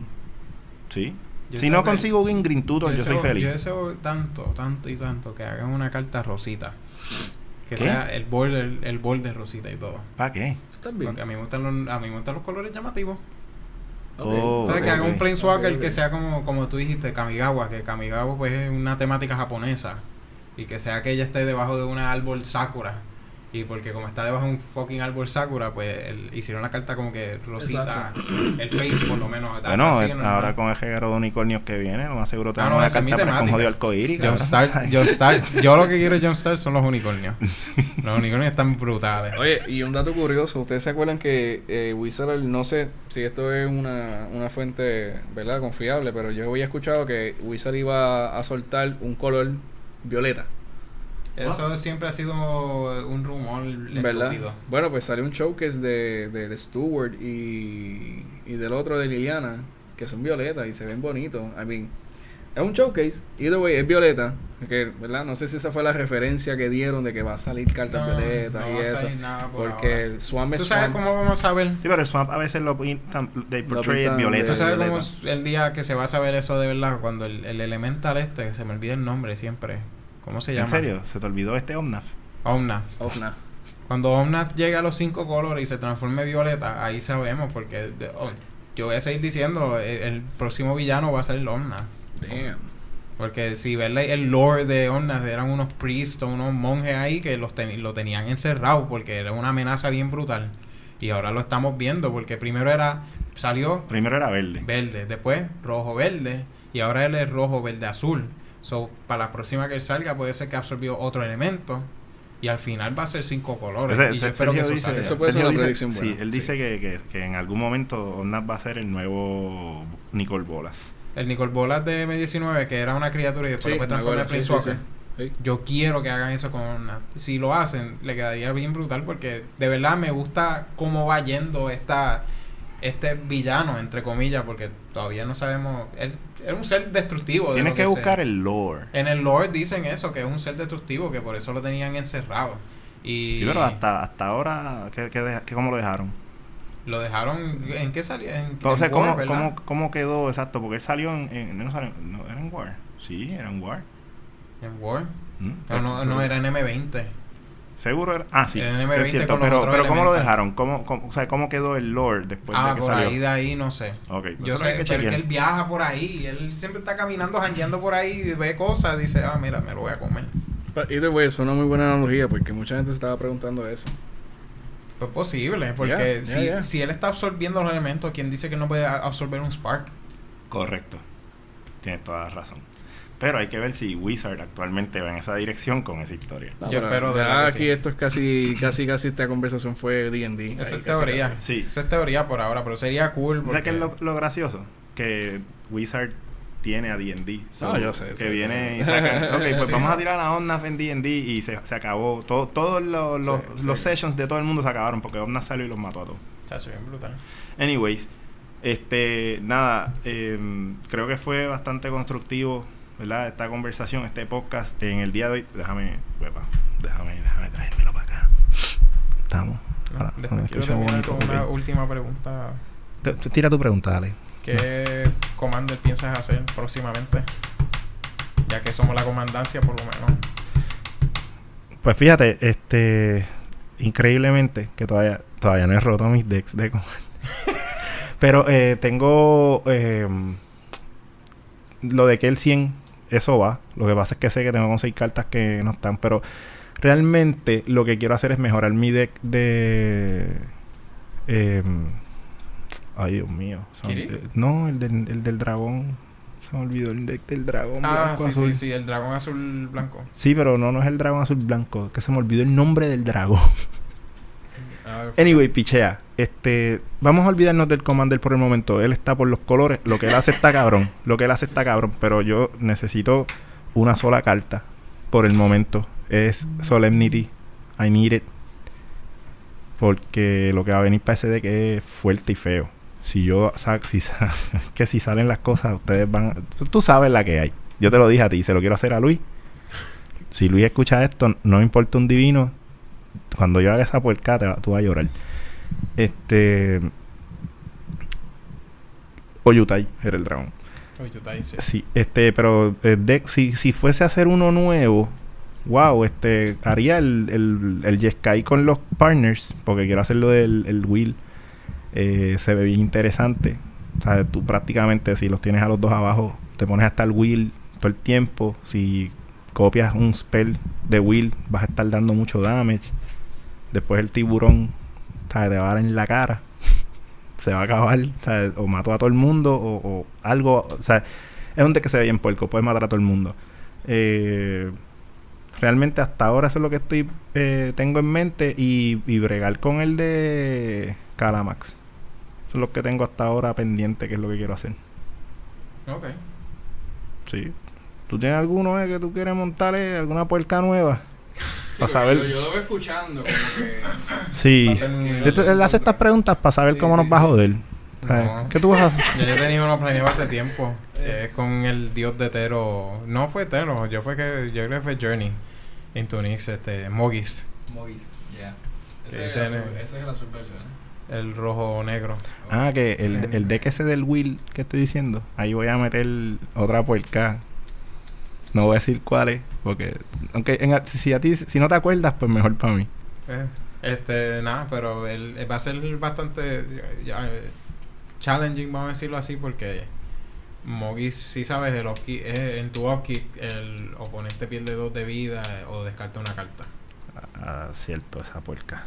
Sí. Yo si no consigo Ugin, Green Tutor, yo, soy deseo- feliz. Yo deseo tanto, tanto y tanto que hagan una carta rosita. Que ¿Qué? sea el border, el border rosita y todo. ¿Para qué? ¿Tú estás bien? Porque a mí me gustan los, a mí me gustan los colores llamativos. Ok. Oh, Entonces ok, que haga ok. un Planeswalker que sea como, como tú dijiste, Kamigawa, que Kamigawa pues es una temática japonesa. Y que sea que ella esté debajo de un árbol Sakura. Y porque como está debajo de un fucking árbol Sakura, pues el- hicieron la carta como que rosita. El face por lo menos. Bueno, así, eh, ¿no? ahora con el reguero de unicornios que viene, lo más seguro Ah, tenemos no, una esa es mi carta para- con jodido arcoíris. Yo lo que quiero Jumpstart son los unicornios. Los unicornios están brutales. Oye, y un dato curioso, ustedes se acuerdan que eh, Wizard, no sé si esto es una, una fuente, ¿verdad? Confiable, pero yo había escuchado que Wizard iba a soltar un color violeta. Eso siempre ha sido un rumor ¿Verdad? estúpido. Bueno, pues salió un showcase de, del Stewart y, y del otro de Liliana, que son violetas y se ven bonitos. I mean, es un showcase, either way, es violeta. Que, ¿verdad? No sé si esa fue la referencia que dieron de que va a salir cartas No, violetas no y va a eso. salir nada por Porque ahora. el Swam es ¿Tú sabes Swamp. cómo vamos a ver? Sí, pero el swamp a veces lo pintan, they portray pintan violeta. ¿Tú sabes cómo violeta. el día que se va a saber eso de verdad? Cuando el, el elemental este, que se me olvida el nombre siempre. ¿Cómo se llama? ¿En serio? ¿Se te olvidó este Omnath? Omnath. Oh, nah. Cuando Omnath llega a los cinco colores y se transforme violeta, ahí sabemos, porque oh, yo voy a seguir diciendo, el, el próximo villano va a ser el Omnath. Damn. Porque si ves el lore de Omnath, eran unos priests o unos monjes ahí que los teni- lo tenían encerrado porque era una amenaza bien brutal. Y ahora lo estamos viendo porque primero era, salió Primero era verde. verde, después rojo verde y ahora él es rojo verde azul. So, para la próxima que él salga puede ser que absorbió otro elemento y al final va a ser cinco colores. Ese- y yo ese- espero que eso dice. Eso puede ser una dice- predicción Sí, buena. él Sí. dice que, que, que en algún momento Omnath va a ser el nuevo Nicole Bolas. El Nicol Bolas de M19, que era una criatura y después Sí, lo transformar en Prince sí, sí, Walker. sí. Sí. Yo quiero que hagan eso con Omnath. Si lo hacen, le quedaría bien brutal porque de verdad me gusta cómo va yendo esta este villano, entre comillas, porque todavía no sabemos. Él es un ser destructivo. de Tienes lo que buscar el lore. En el lore dicen eso, que es un ser destructivo, que por eso lo tenían encerrado. Y Sí, pero hasta, hasta ahora, ¿qué, qué- ¿cómo lo dejaron? Lo dejaron. ¿En qué salía? En, Entonces, en ¿cómo, War, cómo, ¿cómo quedó exacto? Porque él salió en... en- no, salió- no, ¿Era en War? Sí, era en War. En War. ¿Mm? No, no, no era en M20. Seguro era... Ah, sí, Era en M20 es cierto. con los Pero, pero ¿cómo lo dejaron? ¿Cómo, cómo, o sea, ¿cómo quedó el lore después ah, de que por salió? ahí de ahí no sé. Pues Yo eso sé, que pero es que él viaja por ahí y él siempre está caminando, jangueando por ahí y ve cosas. Dice, ah, mira, me lo voy a comer. But either way, es una muy buena analogía porque mucha gente se estaba preguntando eso. Pues posible, porque Yeah, si, yeah. si él está absorbiendo los elementos, ¿quién dice que no puede absorber un spark? Correcto. Tienes toda la razón. Pero hay que ver si Wizard actualmente va en esa dirección con esa historia. No, Yo pero espero de aquí sí. esto es casi, casi, casi esta conversación fue D&D. Eso Ahí, es teoría. casi. Sí. Eso es teoría por ahora, pero sería cool. ¿Sabes qué es lo, lo gracioso? Que Wizard tiene a D&D. Ah, yo sé, Que viene y saca... Ok, pues Sí. vamos a tirar a Omnath en D&D y se, se acabó. Todo, todos los, los, Sí, los sí. sessions de todo el mundo se acabaron porque Omnath salió y los mató a todos. Chacho, bien brutal. Anyways, este, nada, em, creo que fue bastante constructivo, ¿verdad? Esta conversación, este podcast en el día de hoy. Déjame, huepa, déjame, déjame traérmelo para acá. Estamos. Ahora, Después quiero terminar bonito, con una última pregunta. Tú Tira tu pregunta, dale. ¿Qué commander piensas hacer próximamente? Ya que somos la comandancia, por lo menos. Pues fíjate, este, increíblemente, que todavía, todavía no he roto mis decks de Commander. Pero eh, tengo eh, lo de que el 100, eso va. Lo que pasa es que sé que tengo que conseguir cartas que no están, pero realmente lo que quiero hacer es mejorar mi deck de... eh, ay, Dios mío. no, el del, el del dragón. Se me olvidó el del dragón. Ah, blanco, sí, azul. sí, sí, el dragón azul blanco. Sí, pero no, no es el dragón azul blanco. Que se me olvidó el nombre del dragón. Ah, Anyway, pichea. Este, vamos a olvidarnos del Commander por el momento. Él está por los colores. Lo que él hace está cabrón. Lo que él hace está cabrón. Pero yo necesito una sola carta por el momento. Es Solemnity. I need it. Porque lo que va a venir para ese deck es fuerte y feo. Si yo si que si salen las cosas, ustedes van. Tú sabes la que hay. Yo te lo dije a ti, se lo quiero hacer a Luis. Si Luis escucha esto, no me importa un divino. Cuando yo haga esa puerca, te va- tú vas a llorar. Este. Oyutai era el dragón. Dices. Sí, este, pero deck, si, si fuese a hacer uno nuevo, wow, este, haría el, el, el Jeskai con los partners, porque quiero hacerlo del el Will. Eh, se ve bien interesante. O sea, tú prácticamente, si los tienes a los dos abajo, te pones hasta el Will todo el tiempo. Si copias un spell de Will, vas a estar dando mucho damage. Después el tiburón, o sea, te va a dar en la cara se va a acabar, o, mató a todo el mundo, o, algo, o sea, es un deck que se ve bien puerco, puede matar a todo el mundo. Eh, realmente hasta ahora eso es lo que estoy eh, tengo en mente y bregar con el de Calamax. Eso es lo que tengo hasta ahora pendiente, que es lo que quiero hacer. Ok. Sí. ¿Tú tienes alguno eh, que tú quieres montarle, alguna puerca nueva? para saber. Yo, yo lo voy escuchando, como que. Sí. Este- Él hace estas preguntas para saber Sí, cómo sí, nos va a joder. No. ¿Qué tú vas a hacer? Ya yo tenía uno planeado hace tiempo. Es con el dios de Tero. No fue Tero, yo fue que yo creo que fue Journey en Tunis, este, Mogis, Mogis, yeah. Que Ese, es el azul, ese es el azul verde, ¿no? El rojo negro. Ah, que el, el deck ese del Will que estoy diciendo, ahí voy a meter otra puerca. No voy a decir cuál es, porque aunque en- si a ti si no te acuerdas, pues mejor para mí. Eh, Este, nada, pero el, va a ser bastante ya, eh, challenging, vamos a decirlo así, porque Mogis, si sabes, el upkeep- eh, en tu upkeep el oponente pierde dos de vida eh, o descarta una carta. Ah, cierto, esa puerca.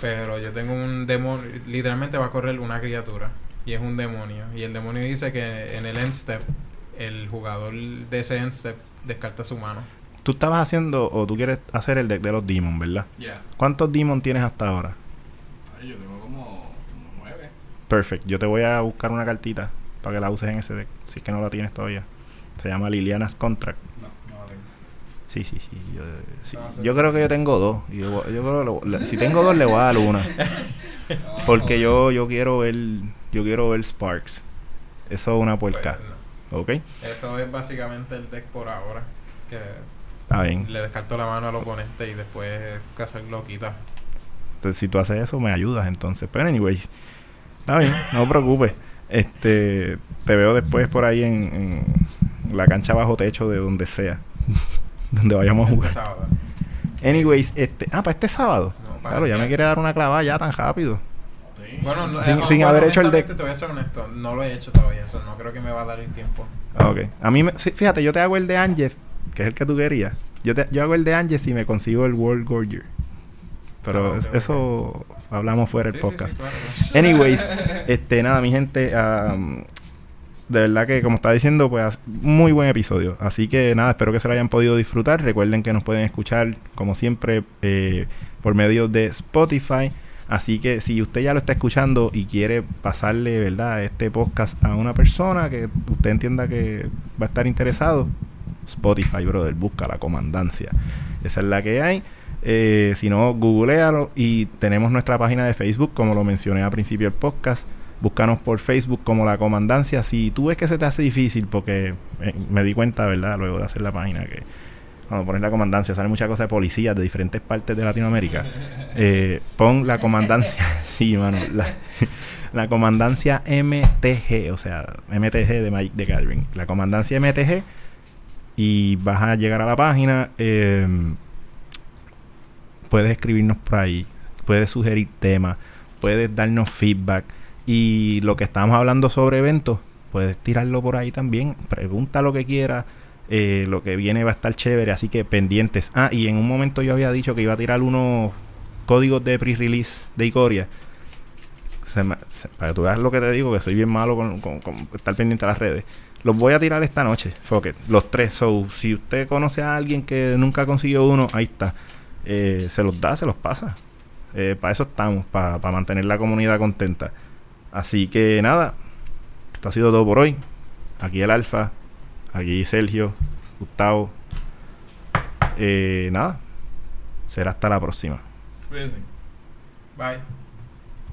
Pero yo tengo un demonio, literalmente va a correr una criatura y es un demonio. Y el demonio dice que en el end step, el jugador de ese end step descarta su mano. Tú estabas haciendo o tú quieres hacer el deck de los Demons, ¿verdad? Yeah. ¿Cuántos Demons tienes hasta ahora? Ay, yo tengo como, como nueve. Perfect. Yo te voy a buscar una cartita para que la uses en ese deck, si es que no la tienes todavía. Se llama Liliana's Contract. No, no la tengo. Sí, sí, sí. Yo, sí. Creo que yo tengo dos. Yo, yo creo que lo- la- si tengo dos, le voy a dar una. Porque yo, yo quiero ver yo quiero ver Sparks. Eso es una Pues, puerca. no. ¿Ok? Eso es básicamente el deck por ahora. Que Está bien. le descarto la mano al oponente y después lo quita. Entonces, si tú haces eso, me ayudas entonces. Pero, anyways, está bien, no te preocupes. Este, te veo después por ahí en, en la cancha bajo techo de donde sea. Donde vayamos a Este jugar. sábado. Anyways, este, ah, para este sábado. No, para Claro, ya me quiere dar una clavada ya tan rápido. Sí. Bueno, no, Sin- eh, sin bueno, haber hecho el deck. Te voy a ser honesto, no lo he hecho todavía, eso no creo que me va a dar el tiempo. Ah, Ok. A mí, me, fíjate, yo te hago el de Angef, que es el que tú querías. Yo, te, yo hago el de Angef si me consigo el World Gorger. Pero Ah, eso hablamos fuera del Sí, podcast. sí, claro, claro. Anyways, este, nada, mi gente, am, de verdad que como estaba diciendo, pues muy buen episodio. Así que nada, espero que se lo hayan podido disfrutar. Recuerden que nos pueden escuchar, como siempre, eh, por medio de Spotify. Así que si usted ya lo está escuchando y quiere pasarle, ¿verdad?, este podcast a una persona que usted entienda que va a estar interesado, Spotify, brother, busca la comandancia. Esa es la que hay. Eh, si no, googlealo y tenemos nuestra página de Facebook, como lo mencioné al principio del podcast. Búscanos por Facebook como la comandancia. Si tú ves que se te hace difícil, porque eh, me di cuenta, ¿verdad? Luego de hacer la página, que cuando pones la comandancia sale mucha cosa de policías de diferentes partes de Latinoamérica. Eh, pon la comandancia. sí, mano. La, la comandancia MTG, o sea, MTG de Magic the Gathering. La comandancia MTG. Y vas a llegar a la página. eh, puedes escribirnos por ahí, puedes sugerir temas, puedes darnos feedback y lo que estábamos hablando sobre eventos, puedes tirarlo por ahí también, pregunta lo que quieras, eh, lo que viene va a estar chévere, así que pendientes. Ah, y en un momento yo había dicho que iba a tirar unos códigos de pre-release de Icoria. Para que tú veas lo que te digo, que soy bien malo con, con- estar pendiente a las redes. Los voy a tirar esta noche, fuck it, los tres. So, si usted conoce a alguien que nunca consiguió uno, ahí está eh, se los da, se los pasa. Eh, para eso estamos, para mantener la comunidad contenta. Así que nada, esto ha sido todo por hoy. Aquí el Alfa, aquí Sergio, Gustavo. Eh, nada, será hasta la próxima. Cuídense. Bye.